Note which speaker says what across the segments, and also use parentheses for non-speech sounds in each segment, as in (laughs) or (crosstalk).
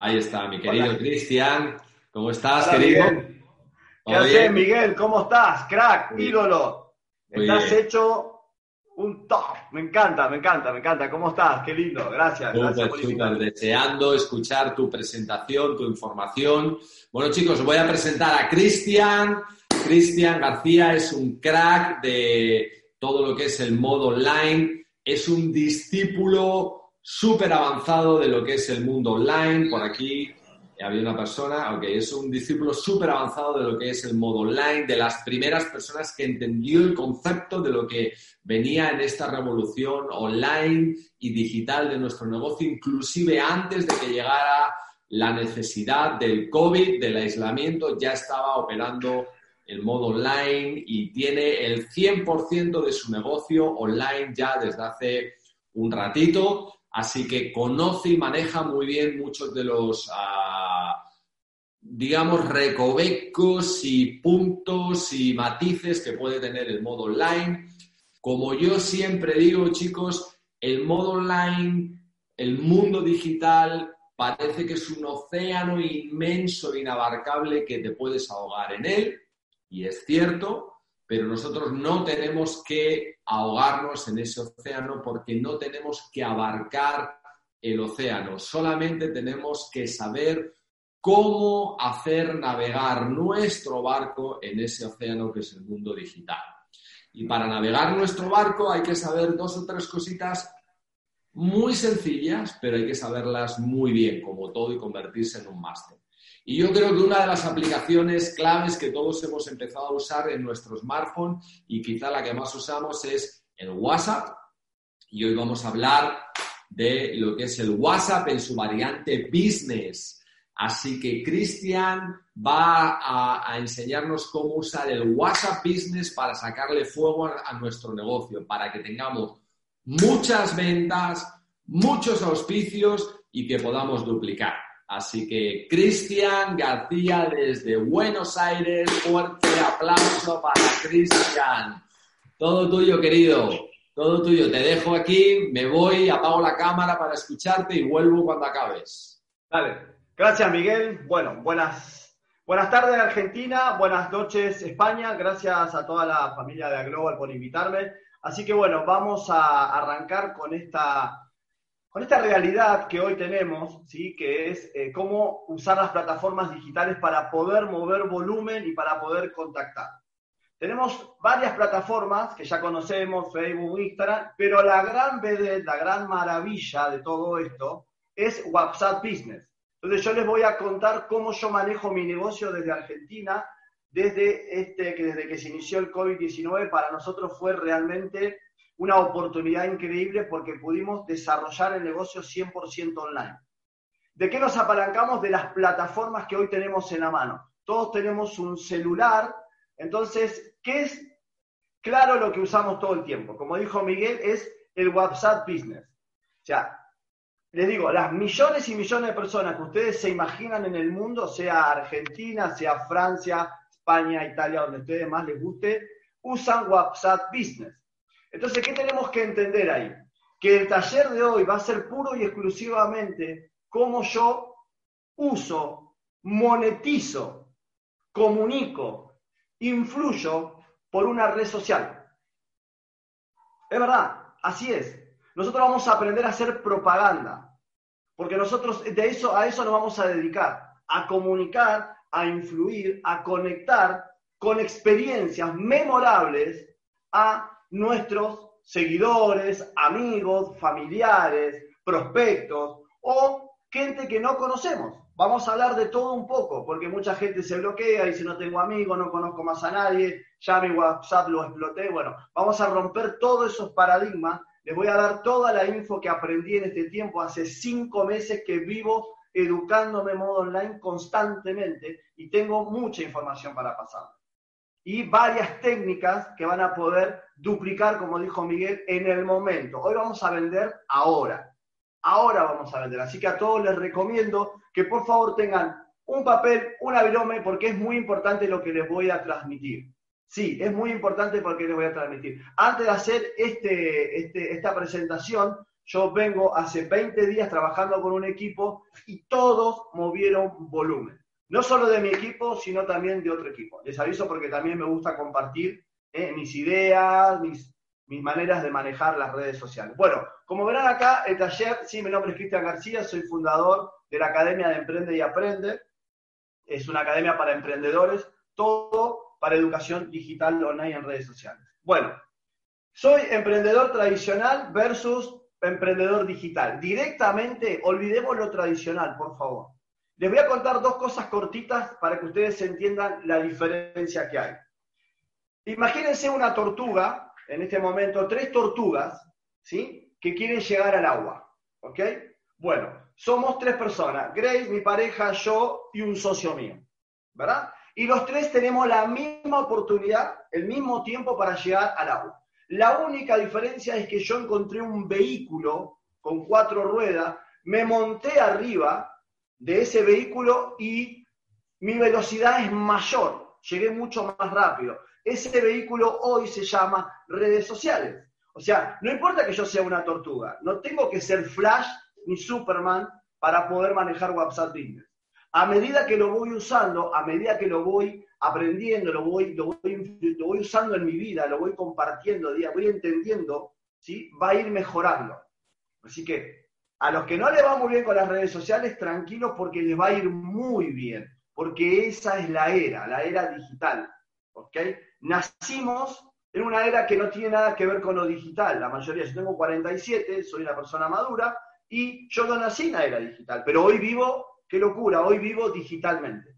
Speaker 1: Ahí está, mi querido Cristian. ¿Cómo estás, querido?
Speaker 2: ¿Qué haces, Miguel? ¿Cómo estás? Crack, ídolo. estás hecho un top. Me encanta, me encanta, me encanta. ¿Cómo estás? Qué lindo. Gracias. gracias
Speaker 1: por Deseando escuchar tu presentación, tu información. Bueno, chicos, voy a presentar a Cristian. Cristian García es un crack de todo lo que es el modo online. Es un discípulo súper avanzado de lo que es el mundo online. Por aquí había una persona, aunque es un discípulo súper avanzado de lo que es el modo online, de las primeras personas que entendió el concepto de lo que venía en esta revolución online y digital de nuestro negocio, inclusive antes de que llegara la necesidad del COVID, del aislamiento, ya estaba operando el modo online y tiene el 100% de su negocio online ya desde hace un ratito. Así que conoce y maneja muy bien muchos de los, ah, digamos, recovecos y puntos y matices que puede tener el modo online. Como yo siempre digo, chicos, el modo online, el mundo digital, parece que es un océano inmenso, inabarcable, que te puedes ahogar en él. Y es cierto, pero nosotros no tenemos que ahogarnos en ese océano porque no tenemos que abarcar el océano, solamente tenemos que saber cómo hacer navegar nuestro barco en ese océano que es el mundo digital. Y para navegar nuestro barco hay que saber dos o tres cositas muy sencillas, pero hay que saberlas muy bien, como todo, y convertirse en un máster. Y yo creo que una de las aplicaciones claves que todos hemos empezado a usar en nuestro smartphone y quizá la que más usamos es el WhatsApp. Y hoy vamos a hablar de lo que es el WhatsApp en su variante business. Así que Cristian va a, enseñarnos cómo usar el WhatsApp Business para sacarle fuego a nuestro negocio, para que tengamos muchas ventas, muchos auspicios y que podamos duplicar. Así que Cristian García desde Buenos Aires, fuerte aplauso para Cristian. Todo tuyo, querido, todo tuyo. Te dejo aquí, me voy, apago la cámara para escucharte y vuelvo cuando acabes.
Speaker 2: Dale. Gracias, Miguel. Bueno, buenas, buenas tardes, Argentina. Buenas noches, España. Gracias a toda la familia de Global por invitarme. Así que bueno, vamos a arrancar con esta con esta realidad que hoy tenemos, ¿sí? que es eh, cómo usar las plataformas digitales para poder mover volumen y para poder contactar. Tenemos varias plataformas que ya conocemos, Facebook, Instagram, pero la gran la gran maravilla de todo esto es WhatsApp Business. Entonces yo les voy a contar cómo yo manejo mi negocio desde Argentina, desde, este, desde que se inició el COVID-19, para nosotros fue realmente una oportunidad increíble porque pudimos desarrollar el negocio 100% online. ¿De qué nos apalancamos? De las plataformas que hoy tenemos en la mano. Todos tenemos un celular, entonces, ¿qué es claro lo que usamos todo el tiempo? Como dijo Miguel, es el WhatsApp Business. O sea, les digo, las millones y millones de personas que ustedes se imaginan en el mundo, sea Argentina, sea Francia, España, Italia, donde a ustedes más les guste, usan WhatsApp Business. Entonces, ¿qué tenemos que entender ahí? Que el taller de hoy va a ser puro y exclusivamente cómo yo uso, monetizo, comunico, influyo por una red social. Es verdad, así es. Nosotros vamos a aprender a hacer propaganda, porque nosotros de eso, a eso nos vamos a dedicar, a comunicar, a influir, a conectar con experiencias memorables a nuestros seguidores, amigos, familiares, prospectos o gente que no conocemos. Vamos a hablar de todo un poco, porque mucha gente se bloquea y si no tengo amigos, no conozco más a nadie, ya mi WhatsApp lo exploté. Bueno, vamos a romper todos esos paradigmas. Les voy a dar toda la info que aprendí en este tiempo, hace cinco meses que vivo educándome en modo online constantemente y tengo mucha información para pasar y varias técnicas que van a poder duplicar, como dijo Miguel, en el momento. Hoy vamos a vender ahora. Ahora vamos a vender. Así que a todos les recomiendo que por favor tengan un papel, un virome, porque es muy importante lo que les voy a transmitir. Sí, es muy importante porque les voy a transmitir. Antes de hacer este, este, esta presentación, yo vengo hace 20 días trabajando con un equipo y todos movieron volumen. No solo de mi equipo, sino también de otro equipo. Les aviso porque también me gusta compartir eh, mis ideas, mis, mis maneras de manejar las redes sociales. Bueno, como verán acá, el taller, sí, mi nombre es Cristian García, soy fundador de la Academia de Emprende y Aprende. Es una academia para emprendedores, todo para educación digital online en redes sociales. Bueno, soy emprendedor tradicional versus emprendedor digital. Directamente, olvidemos lo tradicional, por favor. Les voy a contar dos cosas cortitas para que ustedes entiendan la diferencia que hay. Imagínense una tortuga, en este momento, tres tortugas, ¿sí? Que quieren llegar al agua, ¿ok? Bueno, somos tres personas, Grace, mi pareja, yo y un socio mío, ¿verdad? Y los tres tenemos la misma oportunidad, el mismo tiempo para llegar al agua. La única diferencia es que yo encontré un vehículo con cuatro ruedas, me monté arriba de ese vehículo y mi velocidad es mayor, llegué mucho más rápido. Ese vehículo hoy se llama redes sociales. O sea, no importa que yo sea una tortuga, no tengo que ser Flash ni Superman para poder manejar WhatsApp Business. A medida que lo voy usando, a medida que lo voy aprendiendo, lo voy, lo voy, usando en mi vida, lo voy compartiendo, voy entendiendo, ¿sí? va a ir mejorando. Así que a los que no les va muy bien con las redes sociales, tranquilos porque les va a ir muy bien, porque esa es la era, la era digital. ¿okay? Nacimos en una era que no tiene nada que ver con lo digital. La mayoría, yo tengo 47, soy una persona madura y yo no nací en la era digital, pero hoy vivo, qué locura, hoy vivo digitalmente.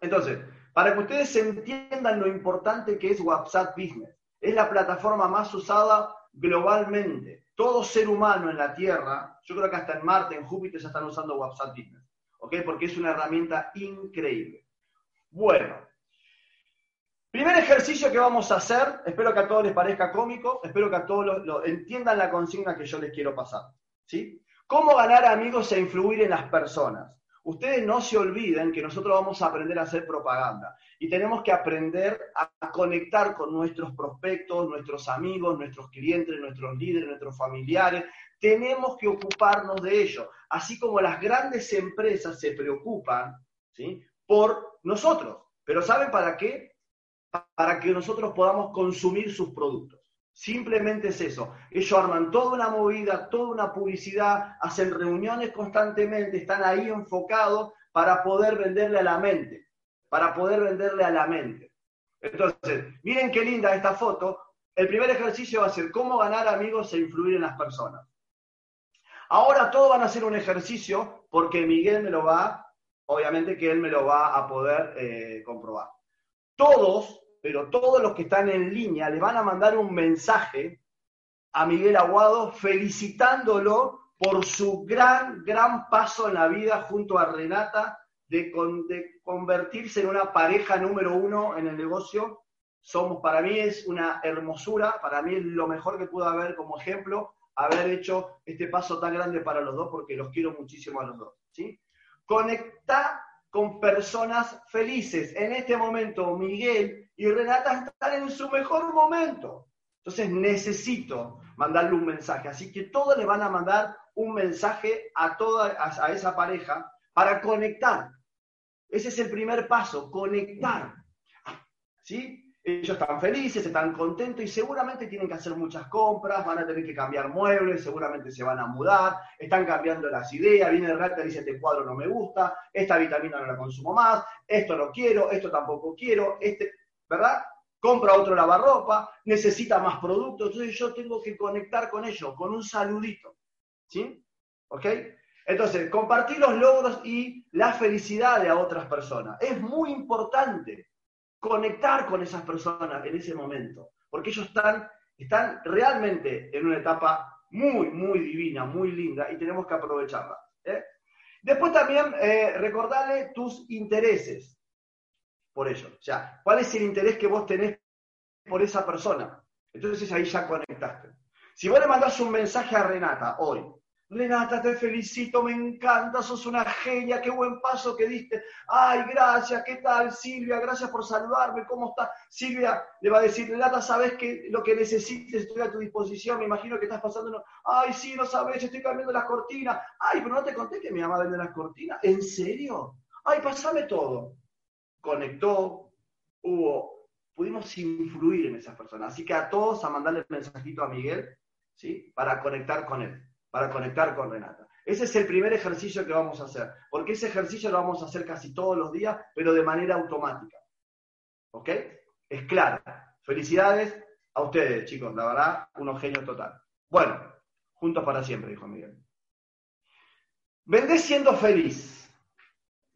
Speaker 2: Entonces, para que ustedes entiendan lo importante que es WhatsApp Business, es la plataforma más usada globalmente. Todo ser humano en la Tierra, yo creo que hasta en Marte, en Júpiter ya están usando WhatsApp Business, ¿ok? Porque es una herramienta increíble. Bueno, primer ejercicio que vamos a hacer, espero que a todos les parezca cómico, espero que a todos lo, entiendan la consigna que yo les quiero pasar, ¿sí? ¿Cómo ganar amigos e influir en las personas? Ustedes no se olviden que nosotros vamos a aprender a hacer propaganda y tenemos que aprender a conectar con nuestros prospectos, nuestros amigos, nuestros clientes, nuestros líderes, nuestros familiares. Tenemos que ocuparnos de ello, así como las grandes empresas se preocupan ¿sí? por nosotros. Pero ¿saben para qué? Para que nosotros podamos consumir sus productos. Simplemente es eso. Ellos arman toda una movida, toda una publicidad, hacen reuniones constantemente, están ahí enfocados para poder venderle a la mente, para poder venderle a la mente. Entonces, miren qué linda esta foto. El primer ejercicio va a ser cómo ganar amigos e influir en las personas. Ahora todos van a hacer un ejercicio porque Miguel me lo va, obviamente que él me lo va a poder eh, comprobar. Todos pero todos los que están en línea le van a mandar un mensaje a Miguel Aguado felicitándolo por su gran, gran paso en la vida junto a Renata de, convertirse en una pareja número uno en el negocio. Somos, para mí es una hermosura, para mí es lo mejor que pudo haber como ejemplo, haber hecho este paso tan grande para los dos, porque los quiero muchísimo a los dos. ¿sí? Conecta con personas felices. En este momento, Miguel y Renata están en su mejor momento. Entonces necesito mandarle un mensaje. Así que todos le van a mandar un mensaje a toda a, esa pareja para conectar. Ese es el primer paso, conectar. ¿Sí? Ellos están felices, están contentos y seguramente tienen que hacer muchas compras, van a tener que cambiar muebles, seguramente se van a mudar, están cambiando las ideas, viene el rata y dice, este cuadro no me gusta, esta vitamina no la consumo más, esto no quiero, esto tampoco quiero, este... ¿verdad? Compra otro lavarropa, necesita más productos, entonces yo tengo que conectar con ellos, con un saludito. ¿Sí? ¿Ok? Entonces, compartir los logros y la felicidad de otras personas. Es muy importante conectar con esas personas en ese momento, porque ellos están, están realmente en una etapa muy, muy divina, muy linda y tenemos que aprovecharla. ¿eh? Después también eh, recordarle tus intereses por ello. O sea, ¿cuál es el interés que vos tenés por esa persona? Entonces ahí ya conectaste. Si vos le mandás un mensaje a Renata hoy, Renata, te felicito, me encanta, sos una genia, qué buen paso que diste. Ay, gracias, ¿qué tal, Silvia? Gracias por saludarme, ¿cómo está? Silvia le va a decir, Renata, ¿sabes que lo que necesites estoy a tu disposición? Me imagino que estás pasando. Ay, sí, no sabes, estoy cambiando las cortinas. Ay, pero no te conté que mi mamá vende las cortinas. ¿En serio? Ay, pasame todo. Conectó, hubo, pudimos influir en esas personas. Así que a todos a mandarle el mensajito a Miguel, ¿sí? Para conectar con él para conectar con Renata. Ese es el primer ejercicio que vamos a hacer, porque ese ejercicio lo vamos a hacer casi todos los días, pero de manera automática. ¿Ok? Es claro. Felicidades a ustedes, chicos, la verdad, unos genios total. Bueno, juntos para siempre, dijo Miguel. Vendé siendo feliz.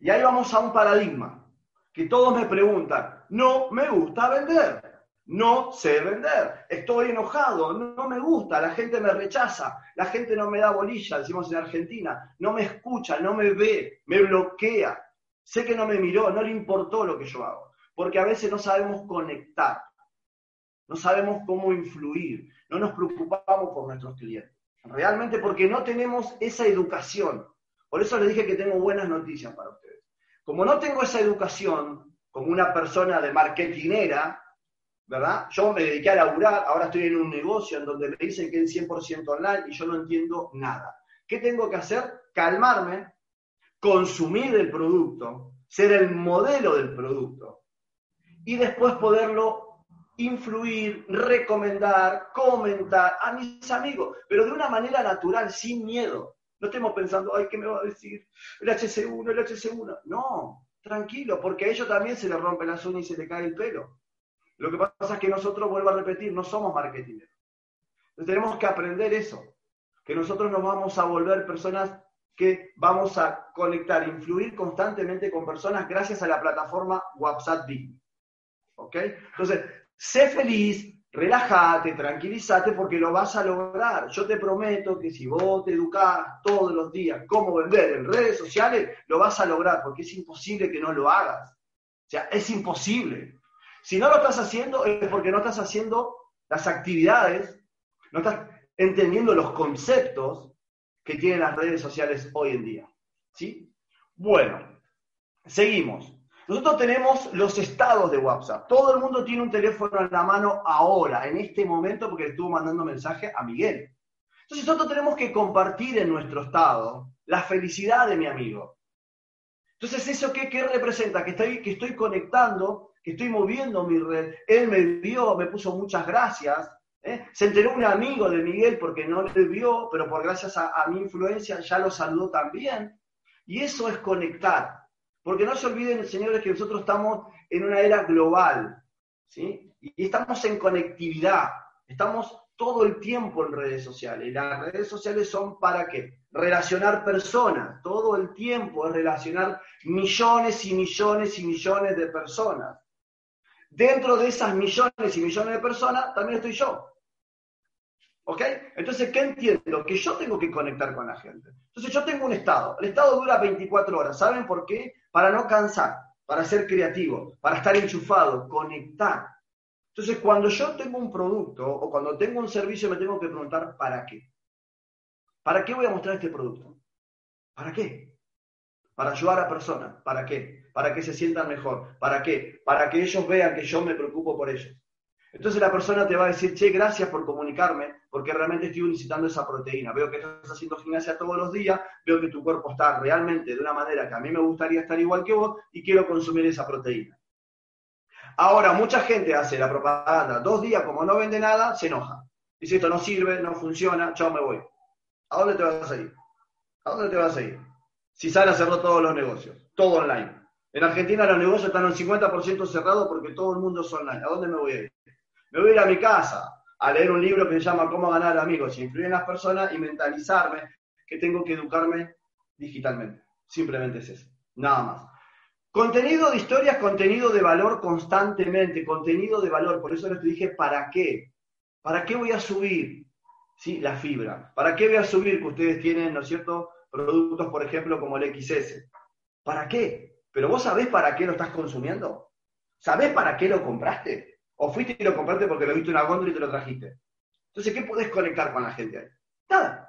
Speaker 2: Y ahí vamos a un paradigma, que todos me preguntan, no me gusta vender no sé vender, estoy enojado, no me gusta, la gente me rechaza, la gente no me da bolilla, decimos en Argentina, no me escucha, no me ve, me bloquea, sé que no me miró, no le importó lo que yo hago, porque a veces no sabemos conectar, no sabemos cómo influir, no nos preocupamos por nuestros clientes, realmente porque no tenemos esa educación. Por eso les dije que tengo buenas noticias para ustedes. Como no tengo esa educación, como una persona de marketinera, ¿verdad? Yo me dediqué a laburar, ahora estoy en un negocio en donde me dicen que es 100% online y yo no entiendo nada. ¿Qué tengo que hacer? Calmarme, consumir el producto, ser el modelo del producto y después poderlo influir, recomendar, comentar a mis amigos, pero de una manera natural, sin miedo. No estemos pensando, ay, ¿qué me va a decir el HC1, el HC1? No, tranquilo, porque a ellos también se les rompe las uñas y se le cae el pelo. Lo que pasa es que nosotros, vuelvo a repetir, no somos marketeers. Entonces tenemos que aprender eso, que nosotros nos vamos a volver personas que vamos a conectar, influir constantemente con personas gracias a la plataforma WhatsApp Business. ¿Ok? Entonces, sé feliz, relájate, tranquilízate porque lo vas a lograr. Yo te prometo que si vos te educás todos los días cómo vender en redes sociales, lo vas a lograr porque es imposible que no lo hagas. O sea, es imposible. Si no lo estás haciendo es porque no estás haciendo las actividades, no estás entendiendo los conceptos que tienen las redes sociales hoy en día. ¿Sí? Bueno, seguimos. Nosotros tenemos los estados de WhatsApp. Todo el mundo tiene un teléfono en la mano ahora, en este momento, porque estuvo mandando mensaje a Miguel. Entonces nosotros tenemos que compartir en nuestro estado la felicidad de mi amigo. Entonces, ¿eso qué, qué representa? Que estoy, que estoy conectando estoy moviendo mi red. Él me vio, me puso muchas gracias. ¿eh? Se enteró un amigo de Miguel porque no le vio, pero por gracias a, mi influencia ya lo saludó también. Y eso es conectar. Porque no se olviden, señores, que nosotros estamos en una era global. ¿sí? Y estamos en conectividad. Estamos todo el tiempo en redes sociales. Las redes sociales son para qué? Relacionar personas. Todo el tiempo es relacionar millones y millones y millones de personas. Dentro de esas millones y millones de personas también estoy yo. ¿Ok? Entonces, ¿qué entiendo? Que yo tengo que conectar con la gente. Entonces, yo tengo un estado. El estado dura 24 horas. ¿Saben por qué? Para no cansar, para ser creativo, para estar enchufado, conectar. Entonces, cuando yo tengo un producto o cuando tengo un servicio, me tengo que preguntar, ¿para qué? ¿Para qué voy a mostrar este producto? ¿Para qué? Para ayudar a personas. ¿Para qué? para que se sientan mejor. ¿Para qué? Para que ellos vean que yo me preocupo por ellos. Entonces la persona te va a decir, che, gracias por comunicarme, porque realmente estoy necesitando esa proteína. Veo que estás haciendo gimnasia todos los días, veo que tu cuerpo está realmente de una manera que a mí me gustaría estar igual que vos y quiero consumir esa proteína. Ahora, mucha gente hace la propaganda dos días, como no vende nada, se enoja. Dice, esto no sirve, no funciona, chao, me voy. ¿A dónde te vas a ir? ¿A dónde te vas a ir? Si sale cerró todos los negocios, todo online. En Argentina los negocios están al 50% cerrados porque todo el mundo es online. ¿A dónde me voy a ir? Me voy a ir a mi casa a leer un libro que se llama Cómo ganar amigos influir en las personas y mentalizarme que tengo que educarme digitalmente. Simplemente es eso. Nada más. Contenido de historias, contenido de valor constantemente, contenido de valor. Por eso les dije, ¿para qué? ¿Para qué voy a subir? Sí, la fibra. ¿Para qué voy a subir que ustedes tienen, ¿no es cierto? Productos, por ejemplo, como el XS. ¿Para qué? Pero vos sabés para qué lo estás consumiendo. ¿Sabés para qué lo compraste? ¿O fuiste y lo compraste porque lo viste en una góndola y te lo trajiste? Entonces, ¿qué podés conectar con la gente ahí? Nada.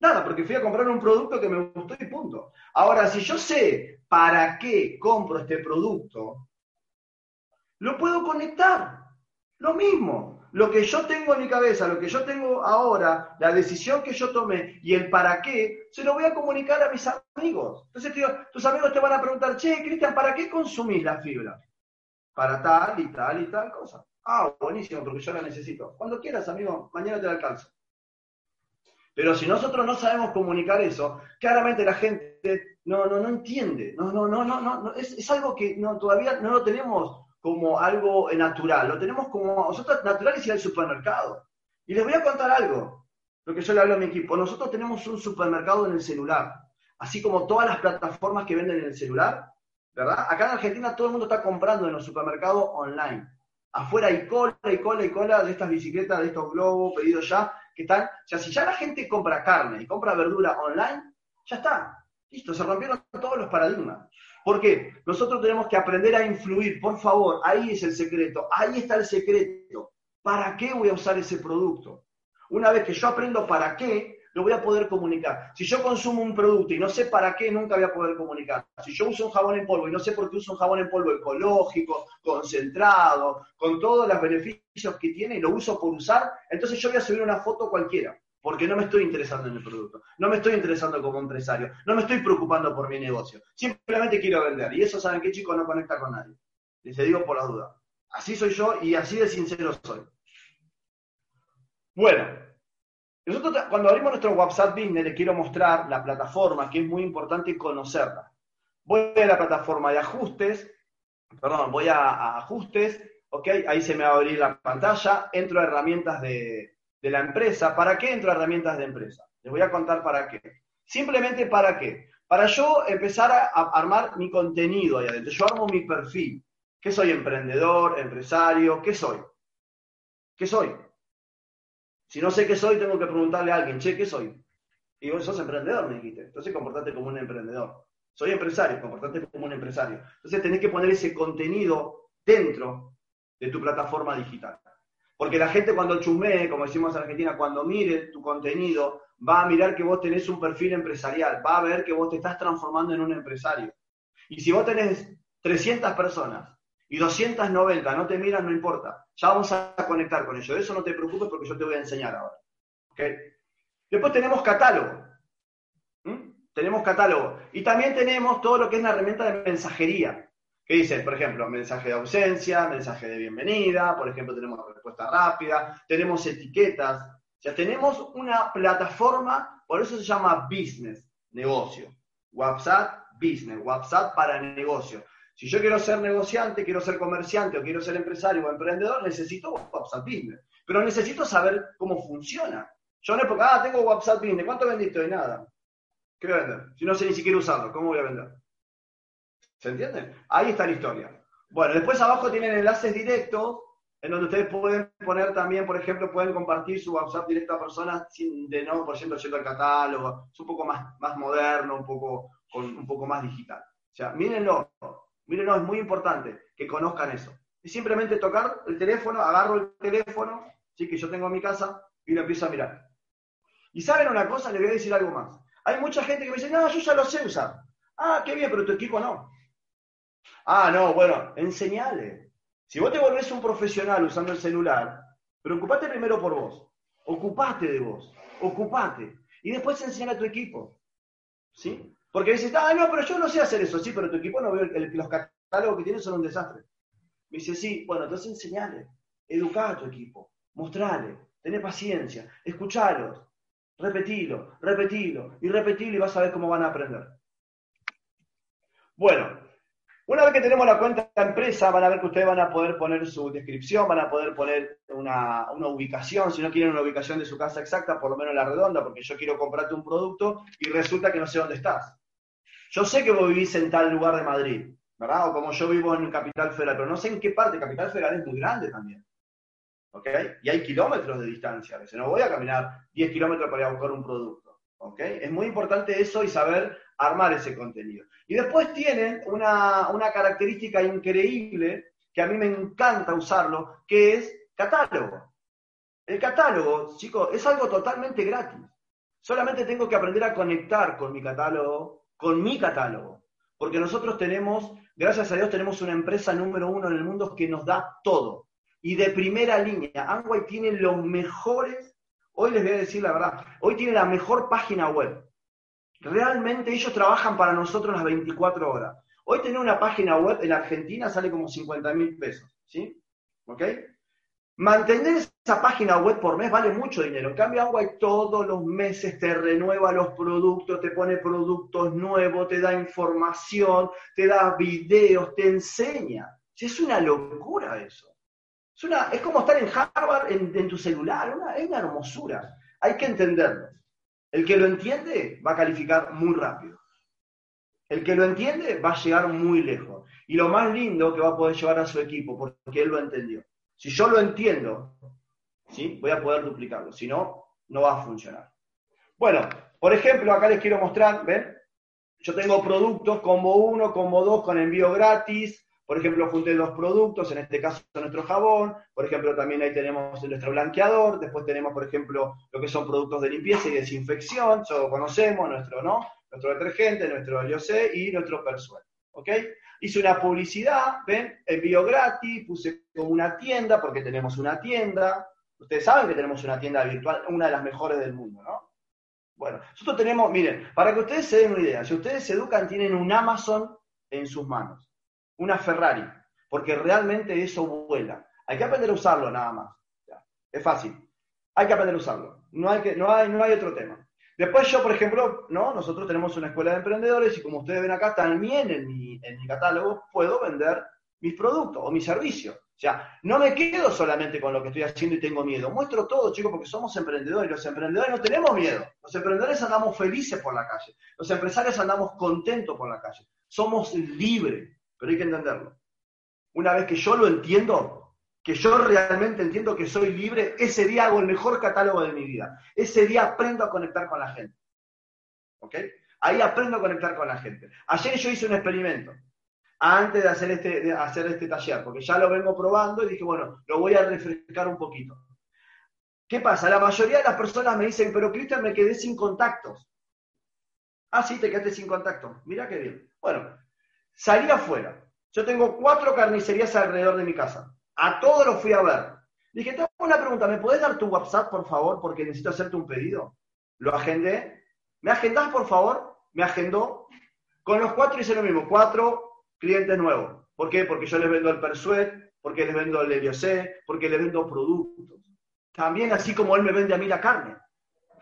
Speaker 2: Nada, porque fui a comprar un producto que me gustó y punto. Ahora, si yo sé para qué compro este producto, lo puedo conectar. Lo mismo. Lo que yo tengo en mi cabeza, lo que yo tengo ahora, la decisión que yo tomé y el para qué, se lo voy a comunicar a mis amigos. Entonces, tío, tus amigos te van a preguntar, che, Cristian, ¿para qué consumís la fibra? Para tal y tal y tal cosa. Ah, buenísimo, porque yo la necesito. Cuando quieras, amigo, mañana te la alcanzo. Pero si nosotros no sabemos comunicar eso, claramente la gente no, no, no entiende. No, no, no, no, no, es, es algo que no, todavía no lo tenemos como algo natural, lo tenemos como nosotros natural es al supermercado. Y les voy a contar algo, lo que yo le hablo a mi equipo. Nosotros tenemos un supermercado en el celular, así como todas las plataformas que venden en el celular, ¿verdad? Acá en Argentina todo el mundo está comprando en los supermercados online. Afuera hay cola y cola y cola de estas bicicletas, de estos globos pedidos ya, que están, o sea, si ya la gente compra carne y compra verdura online, ya está, listo, se rompieron todos los paradigmas. ¿Por qué? Nosotros tenemos que aprender a influir, por favor, ahí es el secreto, ahí está el secreto. ¿Para qué voy a usar ese producto? Una vez que yo aprendo para qué, lo voy a poder comunicar. Si yo consumo un producto y no sé para qué, nunca voy a poder comunicar. Si yo uso un jabón en polvo y no sé por qué uso un jabón en polvo ecológico, concentrado, con todos los beneficios que tiene y lo uso por usar, entonces yo voy a subir una foto cualquiera, porque no me estoy interesando en el producto, no me estoy interesando como empresario, no me estoy preocupando por mi negocio, simplemente quiero vender. Y eso, ¿saben qué, chicos? No conecta con nadie. Les digo por la duda. Así soy yo y así de sincero soy. Bueno, nosotros cuando abrimos nuestro WhatsApp Business les quiero mostrar la plataforma, que es muy importante conocerla. Voy a la plataforma de ajustes, perdón, voy a, ajustes, ok, ahí se me va a abrir la pantalla, entro a herramientas de, de la empresa. ¿Para qué entro a herramientas de empresa? Les voy a contar para qué. Simplemente para qué. Para yo empezar a, a armar mi contenido ahí adentro. Yo armo mi perfil. ¿Qué soy? Emprendedor, empresario, ¿qué soy? ¿Qué soy? Si no sé qué soy, tengo que preguntarle a alguien, che, ¿qué soy? Y vos sos emprendedor, me dijiste. Entonces comportate como un emprendedor. Soy empresario, comportate como un empresario. Entonces tenés que poner ese contenido dentro de tu plataforma digital. Porque la gente cuando chumee, como decimos en Argentina, cuando mire tu contenido, va a mirar que vos tenés un perfil empresarial, va a ver que vos te estás transformando en un empresario. Y si vos tenés 300 personas y 290 no te miran, no importa. Ya vamos a conectar con ello. eso no te preocupes porque yo te voy a enseñar ahora. ¿Okay? Después tenemos catálogo. ¿Mm? Tenemos catálogo. Y también tenemos todo lo que es la herramienta de mensajería. ¿Qué dice? Por ejemplo, mensaje de ausencia, mensaje de bienvenida, por ejemplo, tenemos respuesta rápida, tenemos etiquetas. O sea, tenemos una plataforma, por eso se llama business, negocio. WhatsApp, business, WhatsApp para negocio. Si yo quiero ser negociante, quiero ser comerciante o quiero ser empresario o emprendedor, necesito WhatsApp Business. Pero necesito saber cómo funciona. Yo es porque, ah, tengo WhatsApp Business, ¿cuánto vendiste? De nada. ¿Qué voy a vender? Si no sé ni siquiera usarlo, ¿cómo voy a vender? ¿Se entiende? Ahí está la historia. Bueno, después abajo tienen enlaces directos en donde ustedes pueden poner también, por ejemplo, pueden compartir su WhatsApp directo a personas sin, de no, por ejemplo, yendo al catálogo. Es un poco más, más moderno, un poco, con, un poco más digital. O sea, mírenlo. Miren, no, es muy importante que conozcan eso. Es simplemente tocar el teléfono, agarro el teléfono, ¿sí? que yo tengo en mi casa, y lo empiezo a mirar. Y saben una cosa, les voy a decir algo más. Hay mucha gente que me dice, no, yo ya lo sé usar. Ah, qué bien, pero tu equipo no. Ah, no, bueno, enseñale. Si vos te volvés un profesional usando el celular, preocupate primero por vos. Ocupate de vos. Ocupate. Y después enseñar a tu equipo. ¿Sí? Porque dices, ah, no, pero yo no sé hacer eso. Sí, pero tu equipo no ve, los catálogos que tienes son un desastre. Me dice, sí, bueno, entonces enseñale, educa a tu equipo, mostrale, tené paciencia, escuchalos, repetilo, repetilo y repetilo y vas a ver cómo van a aprender. Bueno, una vez que tenemos la cuenta de empresa, van a ver que ustedes van a poder poner su descripción, van a poder poner una, una, ubicación, si no quieren una ubicación de su casa exacta, por lo menos la redonda, porque yo quiero comprarte un producto y resulta que no sé dónde estás. Yo sé que vos vivís en tal lugar de Madrid, ¿verdad? O como yo vivo en Capital Federal, pero no sé en qué parte. Capital Federal es muy grande también. ¿Ok? Y hay kilómetros de distancia. A veces no voy a caminar 10 kilómetros para ir a buscar un producto. ¿Ok? Es muy importante eso y saber armar ese contenido. Y después tienen una, una característica increíble que a mí me encanta usarlo, que es catálogo. El catálogo, chicos, es algo totalmente gratis. Solamente tengo que aprender a conectar con mi catálogo, con mi catálogo. Porque nosotros tenemos, gracias a Dios, tenemos una empresa número uno en el mundo que nos da todo. Y de primera línea, Amway tiene los mejores, hoy les voy a decir la verdad, hoy tiene la mejor página web. Realmente ellos trabajan para nosotros las 24 horas. Hoy tener una página web en Argentina sale como 50 mil pesos, ¿sí? ¿Ok? Mantener esa página web por mes vale mucho dinero. En cambio, Amway todos los meses te renueva los productos, te pone productos nuevos, te da información, te da videos, te enseña. Es una locura eso. Es, una, es como estar en Harvard en, tu celular, es una hermosura. Hay que entenderlo. El que lo entiende va a calificar muy rápido. El que lo entiende va a llegar muy lejos. Y lo más lindo que va a poder llevar a su equipo, porque él lo entendió. Si yo lo entiendo, ¿sí? voy a poder duplicarlo. Si no, no va a funcionar. Bueno, por ejemplo, acá les quiero mostrar, ¿ven? Yo tengo productos como uno, como dos, con envío gratis. Por ejemplo, junté dos productos, en este caso nuestro jabón. Por ejemplo, también ahí tenemos nuestro blanqueador. Después tenemos, por ejemplo, lo que son productos de limpieza y desinfección. Eso conocemos, nuestro, ¿no? Nuestro detergente, nuestro LOC y nuestro Persuel. ¿Ok? Hice una publicidad, ¿ven? Envío gratis, puse como una tienda, porque tenemos una tienda. Ustedes saben que tenemos una tienda virtual, una de las mejores del mundo, ¿no? Bueno, nosotros tenemos, miren, para que ustedes se den una idea, si ustedes educan, tienen un Amazon en sus manos, una Ferrari, porque realmente eso vuela. Hay que aprender a usarlo nada más. Es fácil. Hay que aprender a usarlo. No hay, que, no hay, no hay otro tema. Después yo, por ejemplo, ¿no? nosotros tenemos una escuela de emprendedores y como ustedes ven acá, también en mi, en mi catálogo puedo vender mis productos o mis servicios. O sea, no me quedo solamente con lo que estoy haciendo y tengo miedo. Muestro todo, chicos, porque somos emprendedores. Los emprendedores no tenemos miedo. Los emprendedores andamos felices por la calle. Los empresarios andamos contentos por la calle. Somos libres, pero hay que entenderlo. Una vez que yo lo entiendo, que yo realmente entiendo que soy libre, ese día hago el mejor catálogo de mi vida. Ese día aprendo a conectar con la gente. ¿Ok? Ahí aprendo a conectar con la gente. Ayer yo hice un experimento antes de hacer este, de hacer este taller, porque ya lo vengo probando y dije, bueno, lo voy a refrescar un poquito. ¿Qué pasa? La mayoría de las personas me dicen, pero Cristian, me quedé sin contactos. Ah, sí, te quedaste sin contactos. Mira qué bien. Bueno, salí afuera. Yo tengo cuatro carnicerías alrededor de mi casa. A todos los fui a ver. Dije, tengo una pregunta, ¿me puedes dar tu WhatsApp, por favor? Porque necesito hacerte un pedido. Lo agendé. ¿Me agendás, por favor? Me agendó. Con los cuatro hice lo mismo. Cuatro clientes nuevos. ¿Por qué? Porque yo les vendo el Persuet, porque les vendo el LioC, porque les vendo productos. También así como él me vende a mí la carne.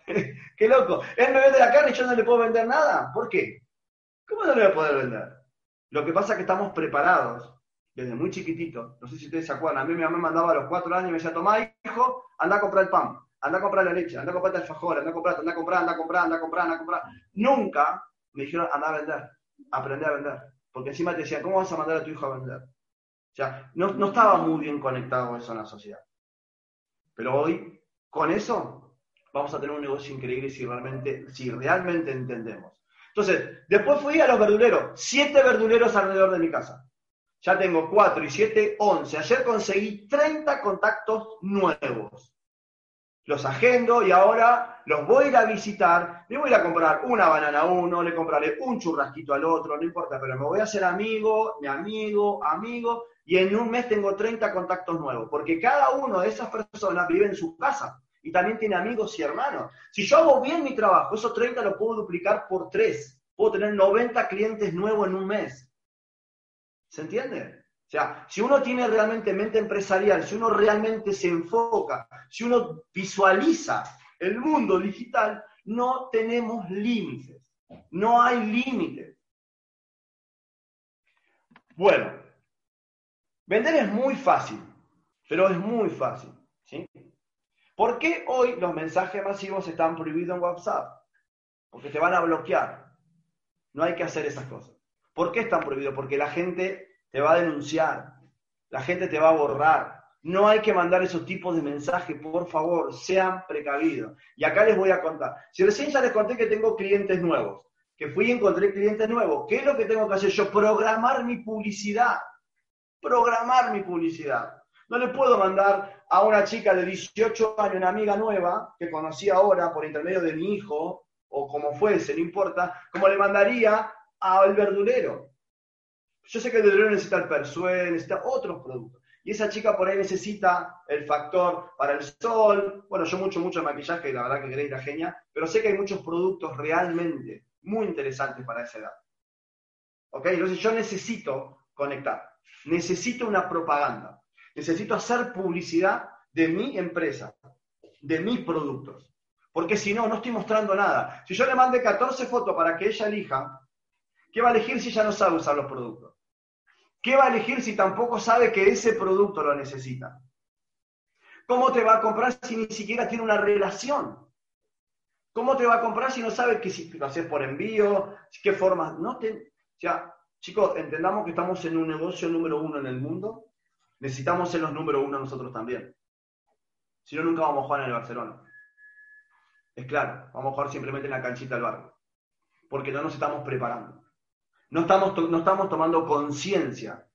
Speaker 2: (laughs) ¡Qué loco! Él me vende la carne y yo no le puedo vender nada. ¿Por qué? ¿Cómo no le voy a poder vender? Lo que pasa es que estamos preparados desde muy chiquitito, no sé si ustedes se acuerdan, a mí mi mamá me mandaba a los cuatro años y me decía, toma hijo, anda a comprar el pan, anda a comprar la leche, anda a comprar el alfajor, anda a comprar, anda a comprar, anda a comprar, anda a comprar, anda a comprar. Nunca me dijeron, anda a vender, aprender a vender. Porque encima te decían, ¿cómo vas a mandar a tu hijo a vender? O sea, no, no estaba muy bien conectado eso en la sociedad. Pero hoy, con eso, vamos a tener un negocio increíble si realmente, si realmente entendemos. Entonces, después fui a los verduleros, siete verduleros alrededor de mi casa. Ya tengo 4 y 7, 11. Ayer conseguí 30 contactos nuevos. Los agendo y ahora los voy a ir a visitar. Le voy a comprar una banana a uno, le compraré un churrasquito al otro, no importa, pero me voy a hacer amigo, mi amigo, amigo, y en un mes tengo 30 contactos nuevos, porque cada uno de esas personas vive en su casa y también tiene amigos y hermanos. Si yo hago bien mi trabajo, esos 30 los puedo duplicar por 3. Puedo tener 90 clientes nuevos en un mes. ¿Se entiende? O sea, si uno tiene realmente mente empresarial, si uno realmente se enfoca, si uno visualiza el mundo digital, no tenemos límites. No hay límites. Bueno, vender es muy fácil, pero es muy fácil. ¿sí? ¿Por qué hoy los mensajes masivos están prohibidos en WhatsApp? Porque te van a bloquear. No hay que hacer esas cosas. ¿Por qué están prohibidos? Porque la gente te va a denunciar, la gente te va a borrar. No hay que mandar esos tipos de mensajes, por favor, sean precavidos. Y acá les voy a contar. Si recién ya les conté que tengo clientes nuevos, que fui y encontré clientes nuevos, ¿qué es lo que tengo que hacer yo? Programar mi publicidad. Programar mi publicidad. No le puedo mandar a una chica de 18 años, una amiga nueva, que conocí ahora por intermedio de mi hijo, o como fuese, no importa, como le mandaría al verdulero. Yo sé que el verdulero necesita el persuel, necesita otros productos. Y esa chica por ahí necesita el factor para el sol. Bueno, yo mucho, mucho maquillaje, la verdad que queréis la genia, pero sé que hay muchos productos realmente muy interesantes para esa edad. ¿Ok? Entonces yo necesito conectar. Necesito una propaganda. Necesito hacer publicidad de mi empresa, de mis productos. Porque si no, no estoy mostrando nada. Si yo le mande 14 fotos para que ella elija, ¿qué va a elegir si ella no sabe usar los productos? ¿Qué va a elegir si tampoco sabe que ese producto lo necesita? ¿Cómo te va a comprar si ni siquiera tiene una relación? ¿Cómo te va a comprar si no sabe que si lo haces por envío? ¿Qué formas? No te, chicos, entendamos que estamos en un negocio número uno en el mundo. Necesitamos ser los número uno nosotros también. Si no, nunca vamos a jugar en el Barcelona. Es claro, vamos a jugar simplemente en la canchita del barrio. Porque no nos estamos preparando. No estamos, no estamos tomando conciencia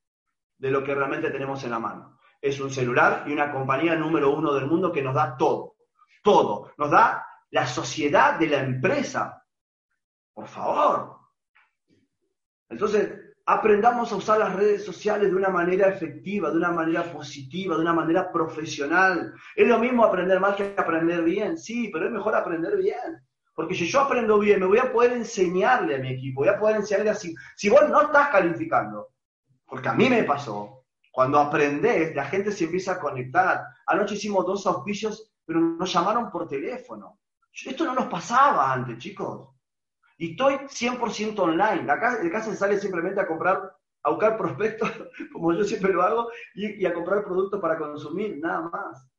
Speaker 2: de lo que realmente tenemos en la mano. Es un celular y una compañía número uno del mundo que nos da todo. Todo. Nos da la sociedad de la empresa. Por favor. Entonces, aprendamos a usar las redes sociales de una manera efectiva, de una manera positiva, de una manera profesional. Es lo mismo aprender mal que aprender bien, sí, pero es mejor aprender bien. Porque si yo aprendo bien, me voy a poder enseñarle a mi equipo, voy a poder enseñarle así. Si vos no estás calificando, porque a mí me pasó, cuando aprendés, la gente se empieza a conectar. Anoche hicimos dos auspicios, pero nos llamaron por teléfono. Esto no nos pasaba antes, chicos. Y estoy 100% online. Acá, de casa se sale simplemente a comprar, a buscar prospectos, (laughs) como yo siempre lo hago, y, a comprar productos para consumir, nada más.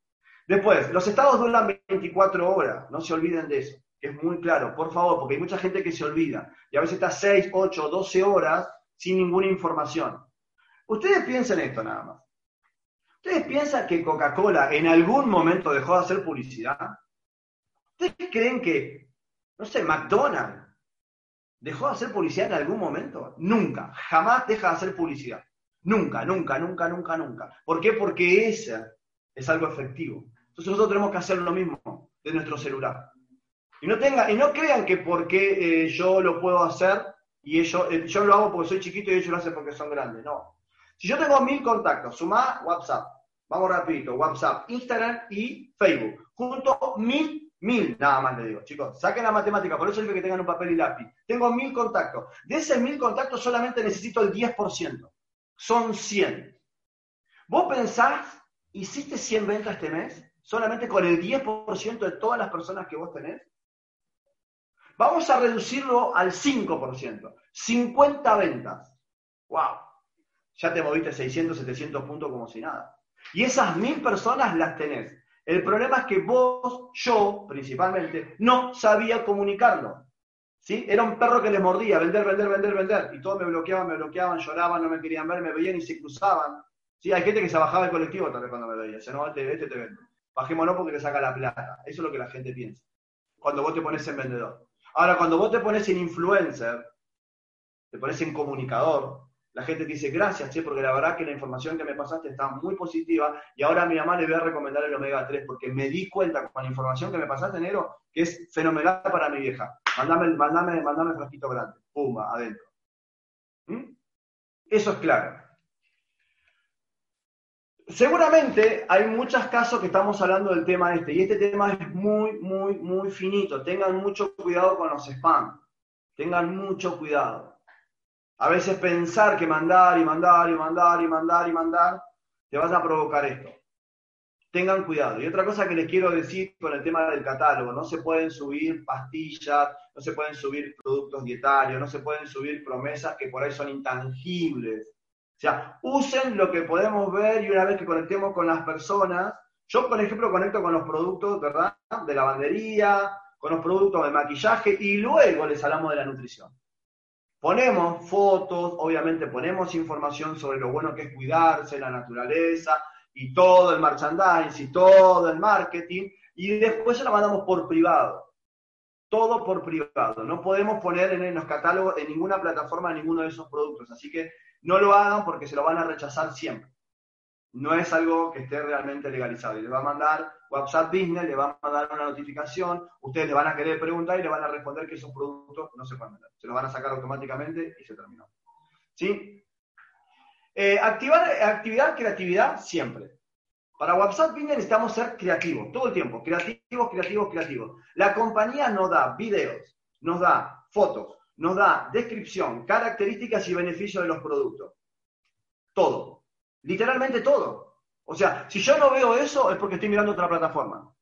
Speaker 2: Después, los estados duran 24 horas, no se olviden de eso, es muy claro, por favor, porque hay mucha gente que se olvida, y a veces está 6, 8, 12 horas sin ninguna información. Ustedes piensen esto nada más. ¿Ustedes piensan que Coca-Cola en algún momento dejó de hacer publicidad? ¿Ustedes creen que, no sé, McDonald's ¿Dejó de hacer publicidad en algún momento? Nunca, jamás deja de hacer publicidad. Nunca, nunca, nunca, nunca, nunca. ¿Por qué? Porque ese es algo efectivo. Entonces nosotros tenemos que hacer lo mismo de nuestro celular. Y no, tenga, y no crean que porque eh, yo lo puedo hacer y ellos, eh, yo lo hago porque soy chiquito y ellos lo hacen porque son grandes. No. Si yo tengo mil contactos, suma WhatsApp, vamos rapidito, WhatsApp, Instagram y Facebook, junto mil Mil, nada más le digo, chicos, saquen la matemática, por eso digo que tengan un papel y lápiz. Tengo mil contactos. De esos mil contactos solamente necesito el 10%. Son 100. ¿Vos pensás, hiciste 100 ventas este mes? Solamente con el 10% de todas las personas que vos tenés. Vamos a reducirlo al 5%. 50 ventas. ¡Wow! Ya te moviste 600, 700 puntos como si nada. Y esas mil personas las tenés el problema es que vos, yo principalmente, no sabía comunicarlo. ¿Sí? Era un perro que les mordía, vender, vender, vender, vender. Y todos me bloqueaban, me bloqueaban, lloraban, no me querían ver, me veían y se cruzaban. ¿Sí? Hay gente que se bajaba del colectivo tal vez cuando me veía. Se no, este, este te vende. Bajémonos porque te saca la plata. Eso es lo que la gente piensa. Cuando vos te pones en vendedor. Ahora, cuando vos te pones en influencer, te pones en comunicador, la gente te dice, gracias, che, porque la verdad que la información que me pasaste está muy positiva y ahora a mi mamá le voy a recomendar el omega 3 porque me di cuenta con la información que me pasaste, negro, que es fenomenal para mi vieja. Mándame, mándame, mándame el frasquito grande. Pumba, adentro. ¿Mm? Eso es claro. Seguramente hay muchos casos que estamos hablando del tema este, y este tema es muy, muy, muy finito. Tengan mucho cuidado con los spam. Tengan mucho cuidado. A veces pensar que mandar y mandar y mandar y mandar y mandar, te vas a provocar esto. Tengan cuidado. Y otra cosa que les quiero decir con el tema del catálogo, no se pueden subir pastillas, no se pueden subir productos dietarios, no se pueden subir promesas que por ahí son intangibles. O sea, usen lo que podemos ver y una vez que conectemos con las personas, yo por ejemplo conecto con los productos, ¿verdad? De lavandería, con los productos de maquillaje y luego les hablamos de la nutrición. Ponemos fotos, obviamente ponemos información sobre lo bueno que es cuidarse, la naturaleza y todo el merchandising y todo el marketing y después se lo mandamos por privado. Todo por privado. No podemos poner en los catálogos en ninguna plataforma ninguno de esos productos. Así que no lo hagan porque se lo van a rechazar siempre. No es algo que esté realmente legalizado. Y le va a mandar WhatsApp Business, le va a mandar una notificación, ustedes le van a querer preguntar y le van a responder que esos productos no se pueden vender. Se lo van a sacar automáticamente y se terminó. ¿Sí? Eh, activar actividad, creatividad, siempre. Para WhatsApp Business necesitamos ser creativos, todo el tiempo. Creativos, creativos, creativos. La compañía nos da videos, nos da fotos, nos da descripción, características y beneficios de los productos. Todo. Literalmente todo. O sea, si yo no veo eso es porque estoy mirando otra plataforma.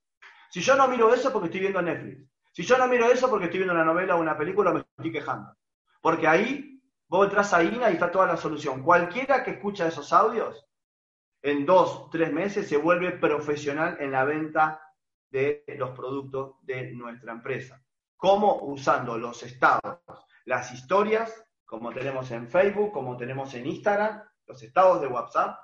Speaker 2: Si yo no miro eso es porque estoy viendo Netflix. Si yo no miro eso es porque estoy viendo una novela o una película me estoy quejando. Porque ahí vos entras a INA y está toda la solución. Cualquiera que escucha esos audios, en dos, tres meses se vuelve profesional en la venta de los productos de nuestra empresa. ¿Cómo? Usando los estados, las historias, como tenemos en Facebook, como tenemos en Instagram, los estados de WhatsApp.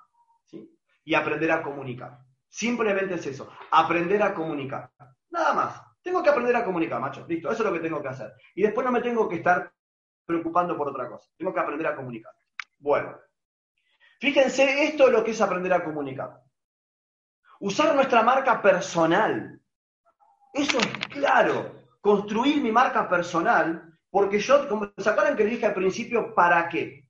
Speaker 2: Y aprender a comunicar. Simplemente es eso, aprender a comunicar. Nada más. Tengo que aprender a comunicar, macho. Listo, eso es lo que tengo que hacer. Y después no me tengo que estar preocupando por otra cosa. Tengo que aprender a comunicar. Bueno, fíjense, esto es lo que es aprender a comunicar. Usar nuestra marca personal. Eso es claro. Construir mi marca personal, porque yo, como se acuerdan que dije al principio, ¿para qué?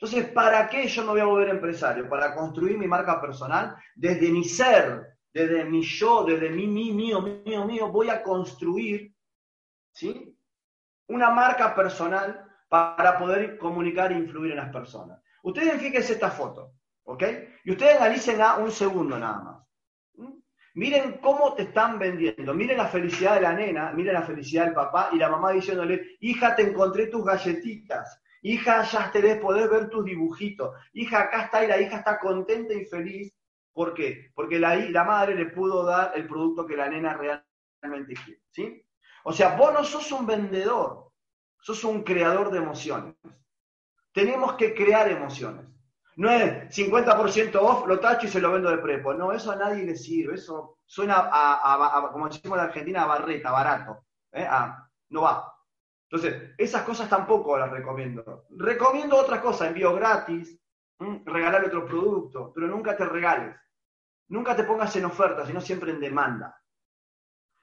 Speaker 2: Entonces, ¿para qué yo me voy a volver empresario? Para construir mi marca personal desde mi ser, desde mi yo, desde mi, mi, mío, mío, mío, voy a construir, ¿sí? Una marca personal para poder comunicar e influir en las personas. Ustedes fíjense esta foto, ¿ok? Y ustedes analicen a un segundo nada más. Miren cómo te están vendiendo. Miren la felicidad de la nena, miren la felicidad del papá y la mamá diciéndole, hija, te encontré tus galletitas. Hija, ya te ves poder ver tus dibujitos. Hija, acá está y la hija está contenta y feliz. ¿Por qué? Porque la, madre le pudo dar el producto que la nena realmente quiere. ¿sí? O sea, vos no sos un vendedor, sos un creador de emociones. Tenemos que crear emociones. No es 50% off, lo tacho y se lo vendo de prepo. No, eso a nadie le sirve. Eso suena a, como decimos en Argentina, a barreta, barato. ¿eh? no va. Entonces, esas cosas tampoco las recomiendo. Recomiendo otras cosas, envío gratis, regalar otro producto, pero nunca te regales. Nunca te pongas en oferta, sino siempre en demanda.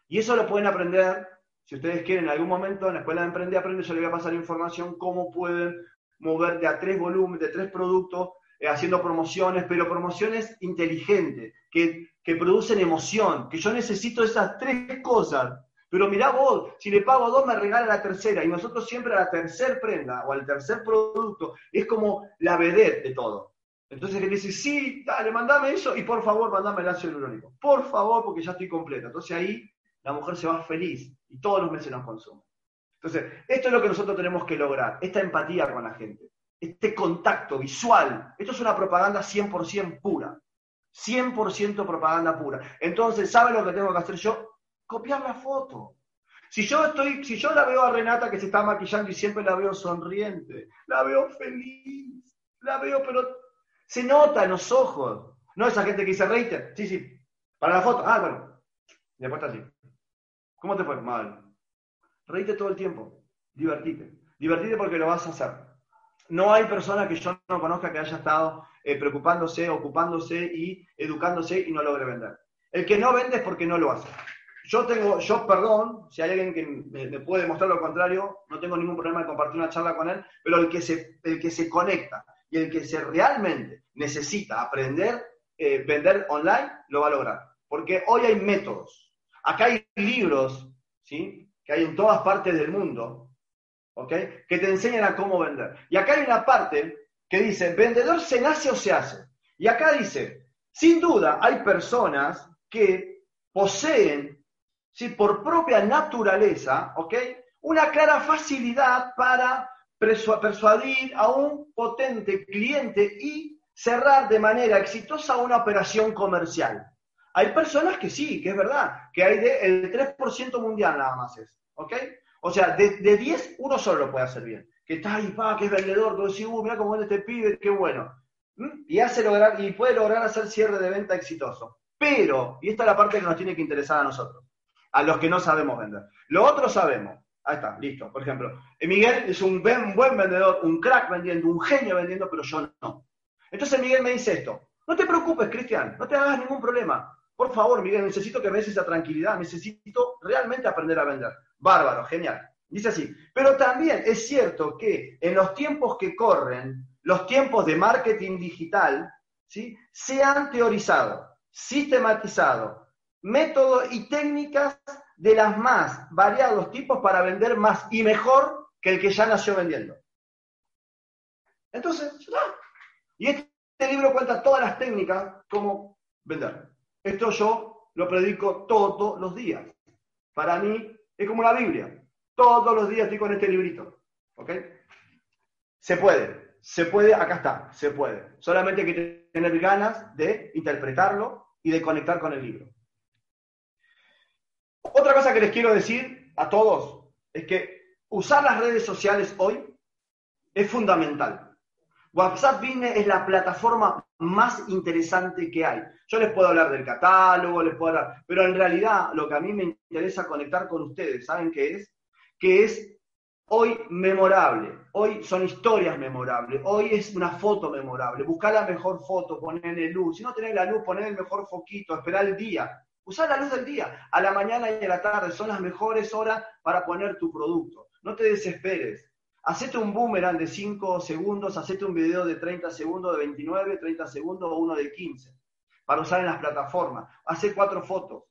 Speaker 2: Y eso lo pueden aprender, si ustedes quieren, en algún momento en la escuela de Emprende Aprende, yo les voy a pasar información cómo pueden mover de a tres volúmenes, de tres productos, eh, haciendo promociones, pero promociones inteligentes, que, que producen emoción, que yo necesito esas tres cosas pero mirá vos, si le pago dos me regala la tercera y nosotros siempre a la tercer prenda o al tercer producto es como la vedette de todo. Entonces él dice, sí, dale, mandame eso y por favor mandame el ácido hialurónico. Por favor, porque ya estoy completa. Entonces ahí la mujer se va feliz y todos los meses nos consume. Entonces, esto es lo que nosotros tenemos que lograr, esta empatía con la gente, este contacto visual. Esto es una propaganda 100% pura. 100% propaganda pura. Entonces, ¿sabe lo que tengo que hacer yo? Copiar la foto. Si yo estoy, si yo la veo a Renata que se está maquillando y siempre la veo sonriente, la veo feliz, la veo, pero se nota en los ojos. No esa gente que dice reíte, sí, sí, para la foto, ah, bueno, y después así. ¿Cómo te fue? Mal. Reíte todo el tiempo, divertite. Divertite porque lo vas a hacer. No hay persona que yo no conozca que haya estado eh, preocupándose, ocupándose y educándose y no logre vender. El que no vende es porque no lo hace. Yo tengo, yo perdón, si hay alguien que me, puede demostrar lo contrario, no tengo ningún problema de compartir una charla con él, pero el que se, el que se conecta y el que se realmente necesita aprender, eh, vender online, lo va a lograr. Porque hoy hay métodos. Acá hay libros, ¿sí? Que hay en todas partes del mundo, ¿ok? Que te enseñan a cómo vender. Y acá hay una parte que dice, vendedor se nace o se hace. Y acá dice, sin duda hay personas que poseen ¿sí? por propia naturaleza, ¿ok? Una clara facilidad para persuadir a un potente cliente y cerrar de manera exitosa una operación comercial. Hay personas que sí, que es verdad, que hay de, el 3% mundial nada más es, ¿ok? O sea, de, de 10, uno solo lo puede hacer bien. Que está ahí, pa, que es vendedor, que decís, uh, mira cómo vende este pibe, qué bueno. Y, hace lograr, y puede lograr hacer cierre de venta exitoso. Pero, y esta es la parte que nos tiene que interesar a nosotros, a los que no sabemos vender. Lo otro sabemos. Ahí está, listo. Por ejemplo, Miguel es un buen, vendedor, un crack vendiendo, un genio vendiendo, pero yo no. Entonces Miguel me dice esto. No te preocupes, Cristian, no te hagas ningún problema. Por favor, Miguel, necesito que me des esa tranquilidad, necesito realmente aprender a vender. Bárbaro, genial. Dice así, pero también es cierto que en los tiempos que corren, los tiempos de marketing digital, ¿sí? se han teorizado, sistematizado métodos y técnicas de las más variados tipos para vender más y mejor que el que ya nació vendiendo. Entonces, y este libro cuenta todas las técnicas como vender. Esto yo lo predico todos los días. Para mí es como la Biblia. Todos los días estoy con este librito. ¿Ok? Se puede, se puede, acá está, se puede. Solamente hay que tener ganas de interpretarlo y de conectar con el libro. Otra cosa que les quiero decir a todos es que usar las redes sociales hoy es fundamental. WhatsApp Business es la plataforma más interesante que hay. Yo les puedo hablar del catálogo, les puedo hablar, pero en realidad lo que a mí me interesa conectar con ustedes, ¿saben qué es? Que es hoy memorable, hoy son historias memorables, hoy es una foto memorable. Buscar la mejor foto, ponerle luz. Si no tenés la luz, poner el mejor foquito, esperar el día. Usar la luz del día, a la mañana y a la tarde, son las mejores horas para poner tu producto. No te desesperes. Hacete un boomerang de 5 segundos, hacete un video de 30 segundos, de 29, 30 segundos o uno de 15 para usar en las plataformas. Hacé cuatro fotos.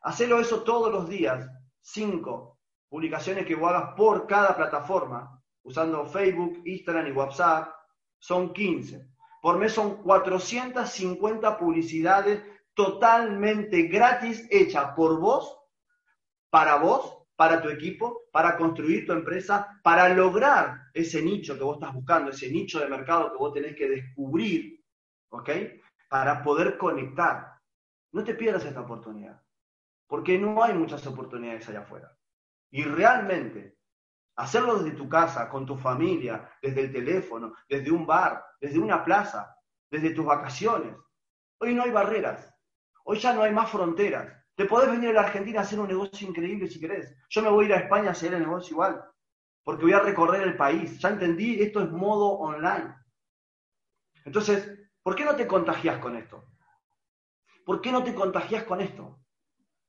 Speaker 2: Hacelo eso todos los días. Cinco publicaciones que vos hagas por cada plataforma, usando Facebook, Instagram y WhatsApp, son 15. Por mes son 450 publicidades totalmente gratis hecha por vos, para vos, para tu equipo, para construir tu empresa, para lograr ese nicho que vos estás buscando, ese nicho de mercado que vos tenés que descubrir, ¿ok? Para poder conectar. No te pierdas esta oportunidad, porque no hay muchas oportunidades allá afuera. Y realmente, hacerlo desde tu casa, con tu familia, desde el teléfono, desde un bar, desde una plaza, desde tus vacaciones. Hoy no hay barreras. Hoy ya no hay más fronteras. Te podés venir a la Argentina a hacer un negocio increíble si querés. Yo me voy a ir a España a hacer el negocio igual, porque voy a recorrer el país. Ya entendí, esto es modo online. Entonces, ¿por qué no te contagias con esto? ¿Por qué no te contagias con esto?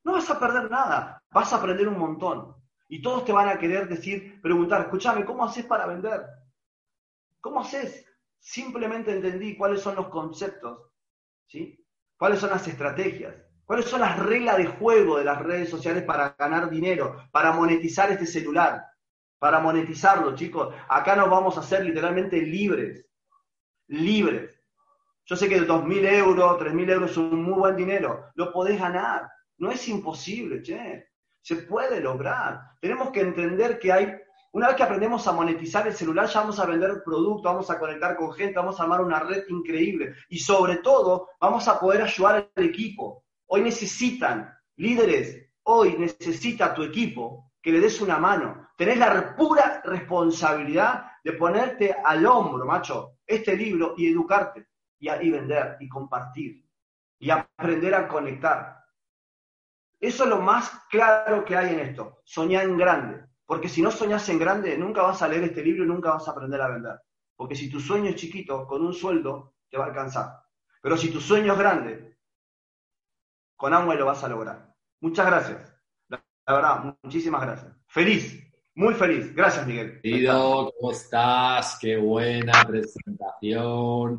Speaker 2: No vas a perder nada, vas a aprender un montón. Y todos te van a querer decir, preguntar, escúchame, ¿cómo haces para vender? ¿Cómo haces? Simplemente entendí cuáles son los conceptos, ¿sí? ¿Cuáles son las estrategias? ¿Cuáles son las reglas de juego de las redes sociales para ganar dinero, para monetizar este celular? Para monetizarlo, chicos. Acá nos vamos a hacer literalmente libres. Libres. Yo sé que 2.000 euros, 3.000 euros es un muy buen dinero. Lo podés ganar. No es imposible, che. Se puede lograr. Tenemos que entender que hay una vez que aprendemos a monetizar el celular, ya vamos a vender productos, vamos a conectar con gente, vamos a armar una red increíble. Y sobre todo, vamos a poder ayudar al equipo. Hoy necesitan líderes, hoy necesita tu equipo que le des una mano. Tenés la pura responsabilidad de ponerte al hombro, macho, este libro y educarte y, y vender y compartir y aprender a conectar. Eso es lo más claro que hay en esto. Soñar en grande. Porque si no soñas en grande, nunca vas a leer este libro y nunca vas a aprender a vender. Porque si tu sueño es chiquito, con un sueldo, te va a alcanzar. Pero si tu sueño es grande, con Amway lo vas a lograr. Muchas gracias. La, verdad, muchísimas gracias. Feliz, muy feliz. Gracias, Miguel.
Speaker 1: Querido, ¿cómo estás? Qué buena presentación.